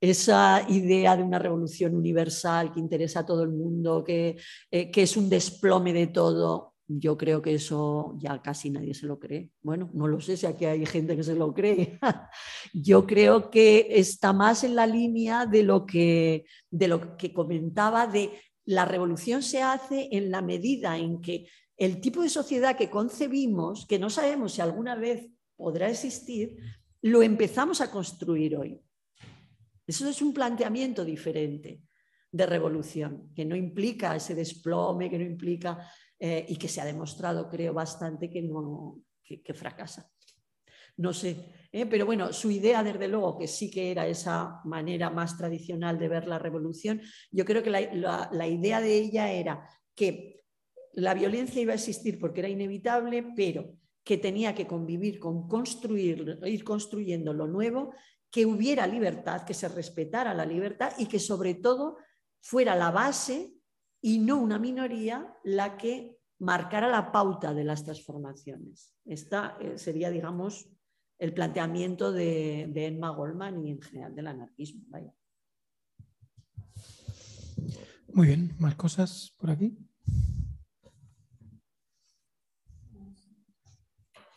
B: Esa idea de una revolución universal que interesa a todo el mundo, que, eh, que es un desplome de todo, yo creo que eso ya casi nadie se lo cree. Bueno, no lo sé si aquí hay gente que se lo cree. [LAUGHS] yo creo que está más en la línea de lo que, de lo que comentaba de la revolución se hace en la medida en que el tipo de sociedad que concebimos, que no sabemos si alguna vez podrá existir, lo empezamos a construir hoy. Eso es un planteamiento diferente de revolución, que no implica ese desplome, que no implica eh, y que se ha demostrado, creo, bastante que, no, que, fracasa. No sé, ¿eh? pero bueno, su idea, desde luego, que sí que era esa manera más tradicional de ver la revolución, yo creo que la, la idea de ella era que la violencia iba a existir porque era inevitable, pero que tenía que convivir con construir, ir construyendo lo nuevo, que hubiera libertad, que se respetara la libertad y que sobre todo fuera la base y no una minoría la que marcara la pauta de las transformaciones. Esta eh, sería, digamos, el planteamiento de, de, Emma Goldman y en general del anarquismo.
A: Muy bien, ¿más cosas por aquí?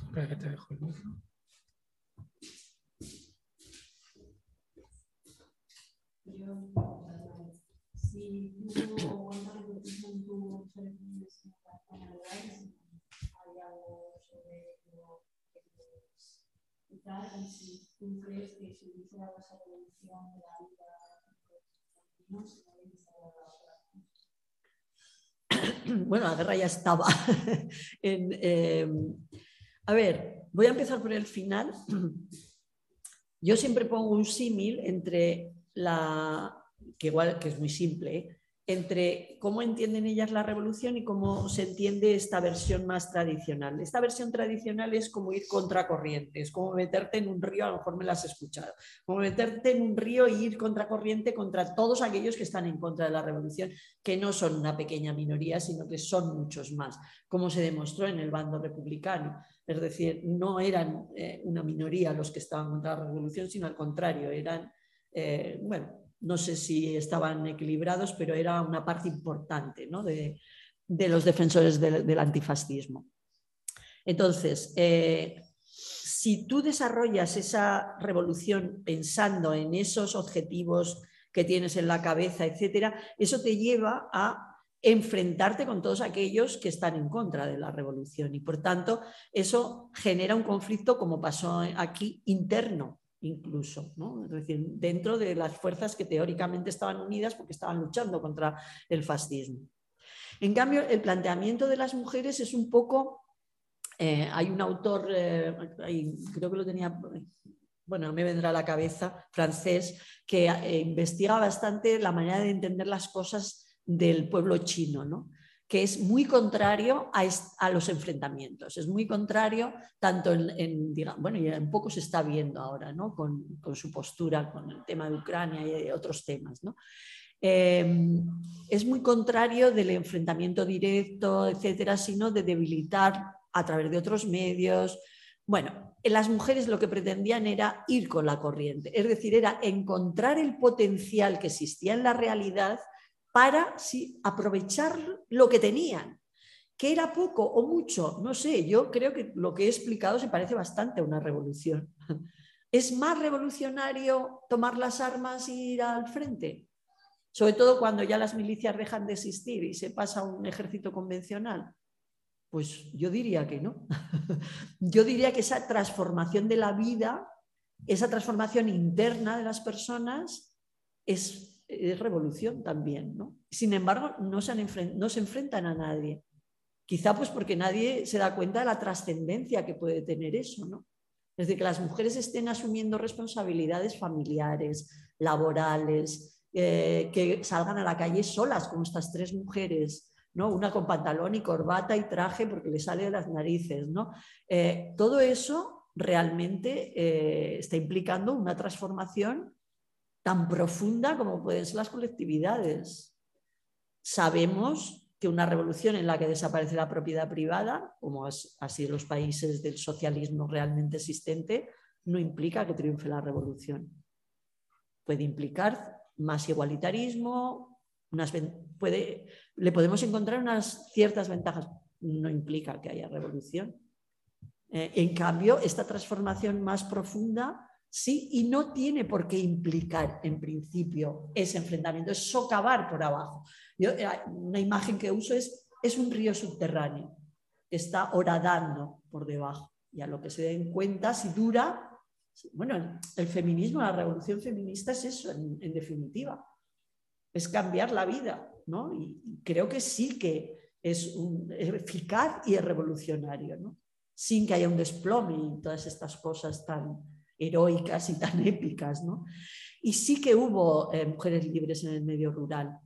A: Espera que te dejo el cuentas lo que en tu selección [COUGHS] bueno, la guerra ya estaba. [LAUGHS] eh, a ver, voy a empezar por el final. Yo siempre pongo un símil entre la, que igual que es muy simple, ¿eh? Entre cómo entienden ellas la revolución y cómo se entiende esta versión más tradicional. Esta versión tradicional es como ir contracorriente, es como meterte en un río, a lo mejor me la has escuchado, como meterte en un río e ir contracorriente contra todos aquellos que están en contra de la revolución, que no son una pequeña minoría, sino que son muchos más, como se demostró en el bando republicano. Es decir, no eran eh, una minoría los que estaban contra la revolución, sino al contrario, eran, eh, bueno, no sé si estaban equilibrados, pero era una parte importante de, los defensores del, antifascismo. Entonces, eh, si tú desarrollas esa revolución pensando en esos objetivos que tienes en la cabeza, etcétera, eso te lleva a enfrentarte con todos aquellos que están en contra de la revolución. Y por tanto eso genera un conflicto como pasó aquí interno incluso, es decir, dentro de las fuerzas que teóricamente estaban unidas porque estaban luchando contra el fascismo. En cambio, el planteamiento de las mujeres es un poco
B: Eh, hay un autor, eh, creo que lo tenía, bueno, me vendrá a la cabeza, francés, que eh, investiga bastante la manera de entender las cosas del pueblo chino, ¿no? Que es muy contrario a, los enfrentamientos, es muy contrario tanto en, bueno, ya un poco se está viendo ahora, ¿no? Con, su postura con el tema de Ucrania y otros temas, ¿no? Em, es muy contrario del enfrentamiento directo, etcétera, sino de debilitar a través de otros medios. Bueno, las mujeres lo que pretendían era ir con la corriente, es decir, era encontrar el potencial que existía en la realidad para aprovechar lo que tenían. Que era poco o mucho, no sé, yo creo que lo que he explicado se parece bastante a una revolución. [LAUGHS] ¿Es más revolucionario tomar las armas e ir al frente? Sobre todo cuando ya las milicias dejan de existir y se pasa a un ejército convencional. Pues yo diría que no. [LAUGHS] Yo diría que esa transformación de la vida, esa transformación interna de las personas es es revolución también. ¿no? Sin embargo, no se, no se enfrentan a nadie. Quizá pues porque nadie se da cuenta de la trascendencia que puede tener eso. ¿no? Es decir, que las mujeres estén asumiendo responsabilidades familiares, laborales, eh, que salgan a la calle solas, como estas tres mujeres, ¿no? una con pantalón y corbata y traje porque le sale de las narices. ¿no? Eh, todo eso realmente eh, está implicando una transformación tan profunda como pueden ser las colectividades. Sabemos que una revolución en la que desaparece la propiedad privada, como sido los países del socialismo realmente existente, no implica que triunfe la revolución. Puede implicar más igualitarismo, puede, le podemos encontrar unas ciertas ventajas, no implica que haya revolución. Eh, en cambio, esta transformación más profunda ¿sí? Y no tiene por qué implicar en principio ese enfrentamiento, es socavar por abajo. Eh, una imagen que uso es, es un río subterráneo que está horadando por debajo. Y a lo que se den cuenta, si dura, bueno, el feminismo, la revolución feminista es eso, en, definitiva, es cambiar la vida, ¿no? Y creo que sí que es, un, eficaz y es revolucionario, ¿no? Sin que haya un desplome y todas estas cosas tan, heroicas y tan épicas. ¿no? Y sí que hubo eh, mujeres libres en el medio rural,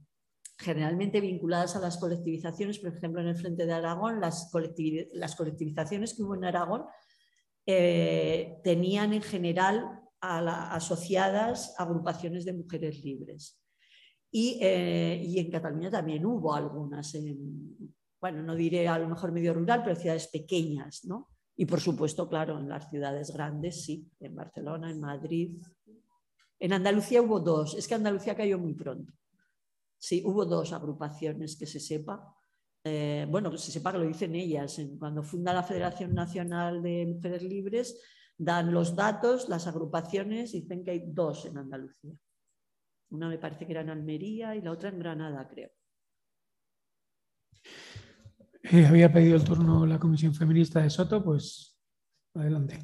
B: generalmente vinculadas a las colectivizaciones, por ejemplo, en el Frente de Aragón, las, colectivizaciones que hubo en Aragón eh, tenían en general asociadas agrupaciones de mujeres libres. Y, eh, en Cataluña también hubo algunas, en, bueno, no diré a lo mejor medio rural, pero ciudades pequeñas, ¿no? Y por supuesto, claro, en las ciudades grandes, sí, en Barcelona, en Madrid. En Andalucía hubo dos, es que Andalucía cayó muy pronto. Sí, hubo dos agrupaciones que se sepa. Eh, bueno, que se sepa que lo dicen ellas. cuando funda la Federación Nacional de Mujeres Libres, dan los datos, las agrupaciones, dicen que hay dos en Andalucía. Una me parece que era en Almería y la otra en Granada, creo.
A: Eh, había pedido el turno la Comisión Feminista de Soto, pues adelante.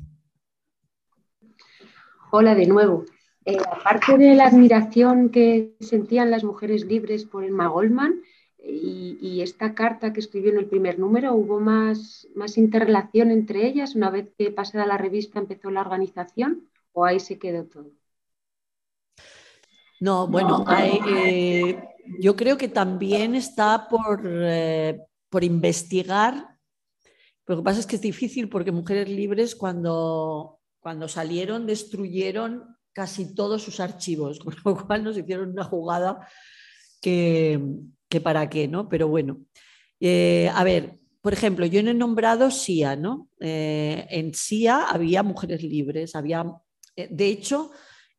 E: Hola de nuevo. Eh, aparte de la admiración que sentían las mujeres libres por Emma Goldman y, esta carta que escribió en el primer número, ¿hubo más, más interrelación entre ellas una vez que pasada la revista empezó la organización o ahí se quedó todo?
B: No, bueno, eh, yo creo que también está por, por investigar. Lo que pasa es que es difícil porque Mujeres Libres cuando, cuando salieron destruyeron casi todos sus archivos, [LAUGHS] con lo cual nos hicieron una jugada que, para qué, ¿no? Pero bueno, eh, a ver, por ejemplo, yo no he nombrado SIA, ¿no? Eh, en SIA había mujeres libres, había, eh, de hecho,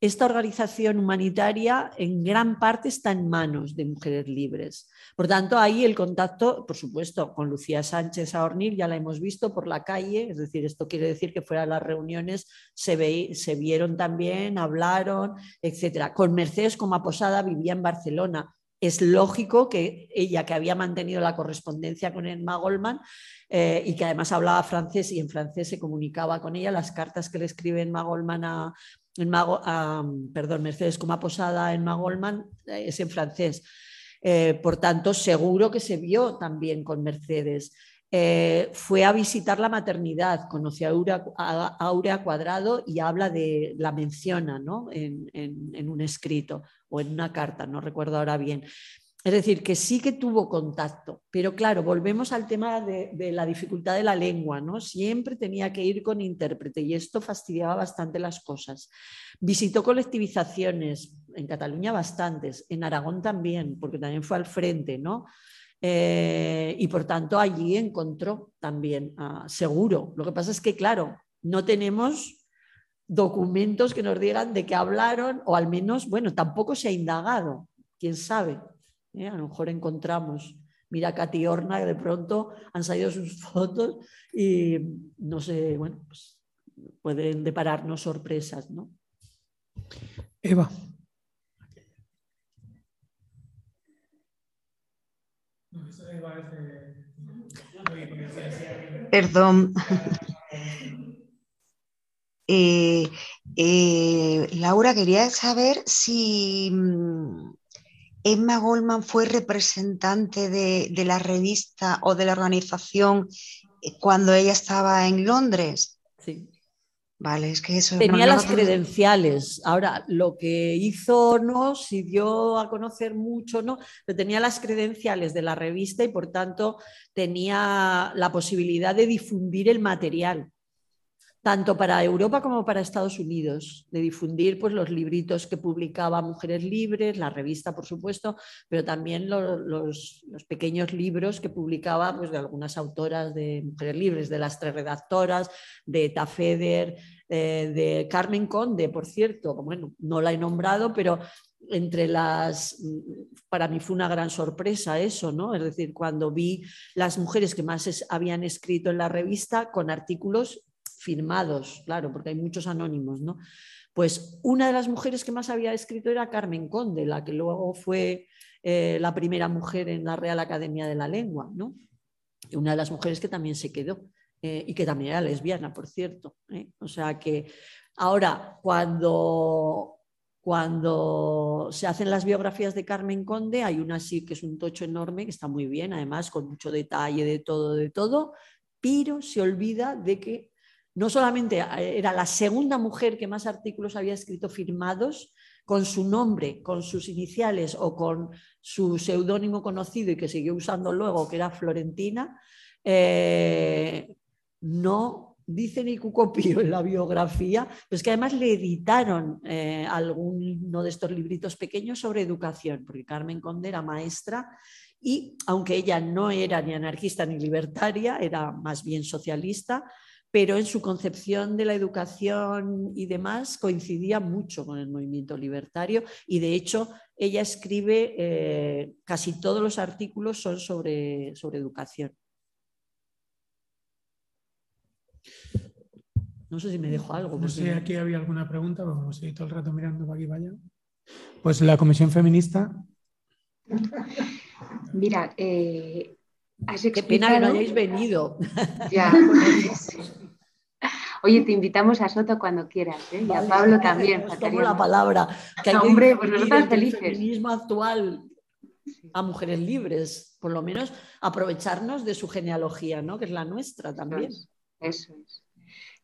B: esta organización humanitaria en gran parte está en manos de mujeres libres. Por tanto, ahí el contacto, por supuesto, con Lucía Sánchez Aornil ya la hemos visto por la calle, es decir, esto quiere decir que fuera de las reuniones se, se vieron también, hablaron, etc. Con Mercedes como Posada vivía en Barcelona. Es lógico que ella, que había mantenido la correspondencia con Emma Goldman eh, y que además hablaba francés y en francés se comunicaba con ella, las cartas que le escribe Emma Goldman a, Mercedes como Posada en Goldman eh, es en francés. Eh, por tanto, seguro que se vio también con Mercedes. eh, fue a visitar la maternidad, conoció a Aurea, Cuadrado y habla de, la menciona ¿no? en, un escrito o en una carta, no recuerdo ahora bien. Es decir, que sí que tuvo contacto, pero claro, volvemos al tema de, la dificultad de la lengua, ¿no? Siempre tenía que ir con intérprete y esto fastidiaba bastante las cosas. Visitó colectivizaciones, en Cataluña bastantes, en Aragón también, porque también fue al frente, ¿no? Eh, y por tanto allí encontró también, seguro. Lo que pasa es que, claro, no tenemos documentos que nos digan de qué hablaron, o al menos, bueno, tampoco se ha indagado, quién sabe. ¿Eh? A lo mejor encontramos, mira Katy Horna, que de pronto han salido sus [LAUGHS] fotos y no sé, bueno, pues pueden depararnos sorpresas, ¿no?
A: Eva.
C: Perdón. [LAUGHS] Eh, eh, Laura, quería saber si mm, Emma Goldman fue representante de, la revista o de la organización eh, cuando ella estaba en Londres.
B: Sí.
C: Vale, es que eso.
B: Tenía las credenciales. Ahora, lo que hizo no, si dio a conocer mucho, no, pero tenía las credenciales de la revista y por tanto tenía la posibilidad de difundir el material tanto para Europa como para Estados Unidos, de difundir pues, los libritos que publicaba Mujeres Libres, la revista, por supuesto, pero también los, pequeños libros que publicaba pues, de algunas autoras de Mujeres Libres, de las tres redactoras, de Tafeder, eh, de Carmen Conde, por cierto, bueno, no la he nombrado, pero entre las, para mí fue una gran sorpresa eso, ¿no? Es decir, cuando vi las mujeres que más habían escrito en la revista con artículos firmados, claro, porque hay muchos anónimos, ¿no? Pues una de las mujeres que más había escrito era Carmen Conde, la que luego fue eh, la primera mujer en la Real Academia de la Lengua, ¿no? Una de las mujeres que también se quedó eh, y que también era lesbiana, por cierto. ¿eh? O sea que ahora, cuando, cuando se hacen las biografías de Carmen Conde, hay una sí que es un tocho enorme, que está muy bien, además, con mucho detalle de todo, de todo, pero se olvida de que no solamente eh, era la segunda mujer que más artículos había escrito firmados con su nombre, con sus iniciales o con su seudónimo conocido y que siguió usando luego, que era Florentina, eh, no dice ni Cucopío en la biografía, pues que además le editaron eh, alguno de estos libritos pequeños sobre educación, porque Carmen Conde era maestra y aunque ella no era ni anarquista ni libertaria, era más bien socialista, pero en su concepción de la educación y demás coincidía mucho con el movimiento libertario y de hecho ella escribe, eh, casi todos los artículos son sobre, sobre educación. No sé si me dejo algo.
A: No sé, aquí había alguna pregunta, vamos a ir todo el rato mirando para aquí vaya. Pues la Comisión Feminista. [LAUGHS]
E: Mira, eh,
B: Qué pena que no hayáis venido.
E: Ya, [LAUGHS] Oye, te invitamos a Soto cuando quieras, ¿eh? y a Pablo [LAUGHS] también.
B: Tomo la palabra.
E: Que hay hombre, pues nosotros felices.
B: El feminismo actual a mujeres libres, por lo menos aprovecharnos de su genealogía, ¿no? Que es la nuestra también.
E: Eso es.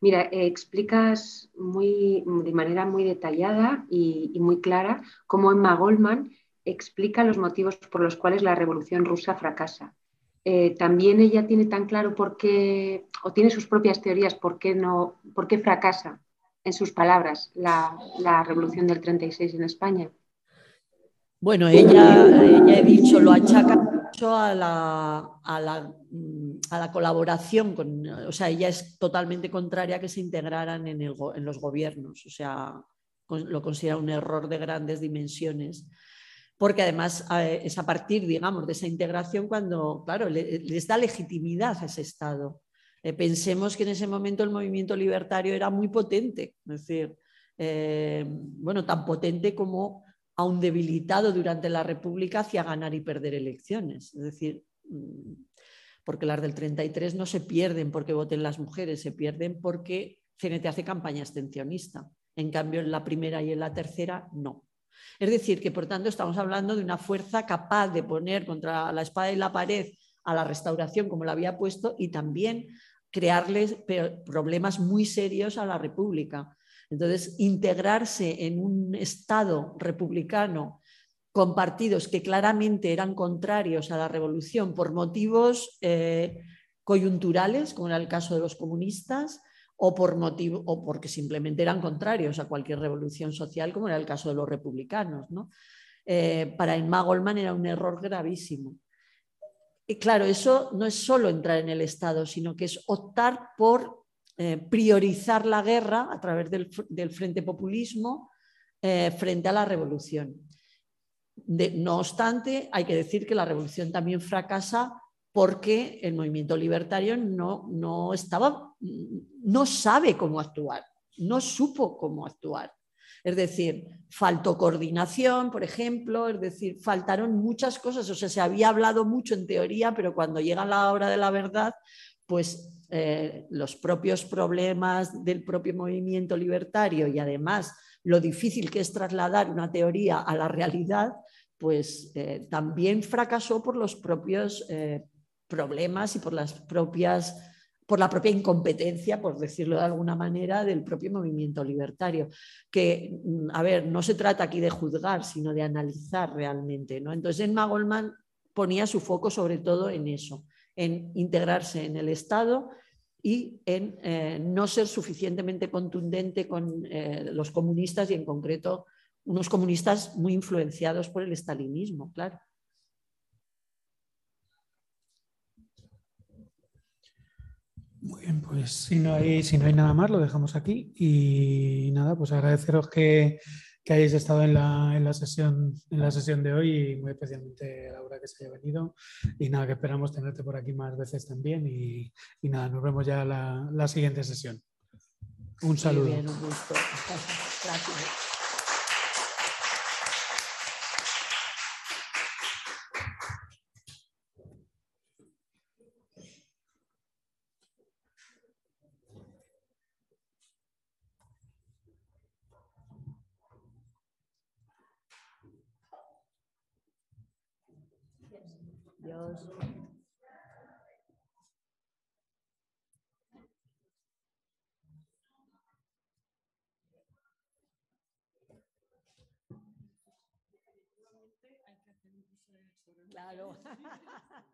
E: Mira, eh, explicas muy, de manera muy detallada y, y, muy clara cómo Emma Goldman explica los motivos por los cuales la revolución rusa fracasa. Eh, también ella tiene tan claro por qué, o tiene sus propias teorías por qué, no, por qué fracasa, en sus palabras, la, revolución del 36 en España.
B: Bueno, ella, ella he dicho, lo achaca mucho a la, a la, a la colaboración, con, o sea, ella es totalmente contraria a que se integraran en, en los gobiernos, o sea, lo considera un error de grandes dimensiones porque además es a partir, digamos, de esa integración cuando, claro, les da legitimidad a ese Estado. Eh, pensemos que en ese momento el movimiento libertario era muy potente, es decir, eh, bueno, tan potente como aún debilitado durante la República hacia ganar y perder elecciones. Es decir, mm, porque las del 33 no se pierden porque voten las mujeres, se pierden porque CNT hace campaña abstencionista. En cambio, en la primera y en la tercera, no. Es decir, que por tanto estamos hablando de una fuerza capaz de poner contra la espada y la pared a la restauración, como lo había puesto, y también crearles problemas muy serios a la República. Entonces, integrarse en un Estado republicano con partidos que claramente eran contrarios a la revolución por motivos eh, coyunturales, como era el caso de los comunistas, o, por motivo, o porque simplemente eran contrarios a cualquier revolución social, como era el caso de los republicanos. Eh, para Emma Goldman era un error gravísimo. Y claro, eso no es solo entrar en el Estado, sino que es optar por eh, priorizar la guerra a través del, frente populismo frente a la revolución no obstante, hay que decir que la revolución también fracasa porque el movimiento libertario no, no, estaba, no sabe cómo actuar, no supo cómo actuar. Es decir, faltó coordinación, por ejemplo, es decir, faltaron muchas cosas. O sea, se había hablado mucho en teoría, pero cuando llega la hora de la verdad, pues eh, los propios problemas del propio movimiento libertario y además lo difícil que es trasladar una teoría a la realidad, pues eh, también fracasó por los propios eh, problemas y por las propias por la propia incompetencia, por decirlo de alguna manera, del propio movimiento libertario. Que, mm, a ver, no se trata aquí de juzgar, sino de analizar realmente. ¿no? Entonces, Emma Goldman ponía su foco sobre todo en eso, en integrarse en el Estado y en eh, no ser suficientemente contundente con eh, los comunistas y en concreto unos comunistas muy influenciados por el estalinismo, claro.
A: Muy bien, pues si no hay, si no hay nada más, lo dejamos aquí. Y nada, pues agradeceros que, que hayáis estado en la, en la, sesión, en la sesión de hoy y muy especialmente a Laura que se haya venido. Y nada, que esperamos tenerte por aquí más veces también. Y, y nada, nos vemos ya la, la siguiente sesión. Un saludo.
B: Muy bien, un gusto. [LAUGHS] Gracias. Dios. Claro. [LAUGHS] [LAUGHS]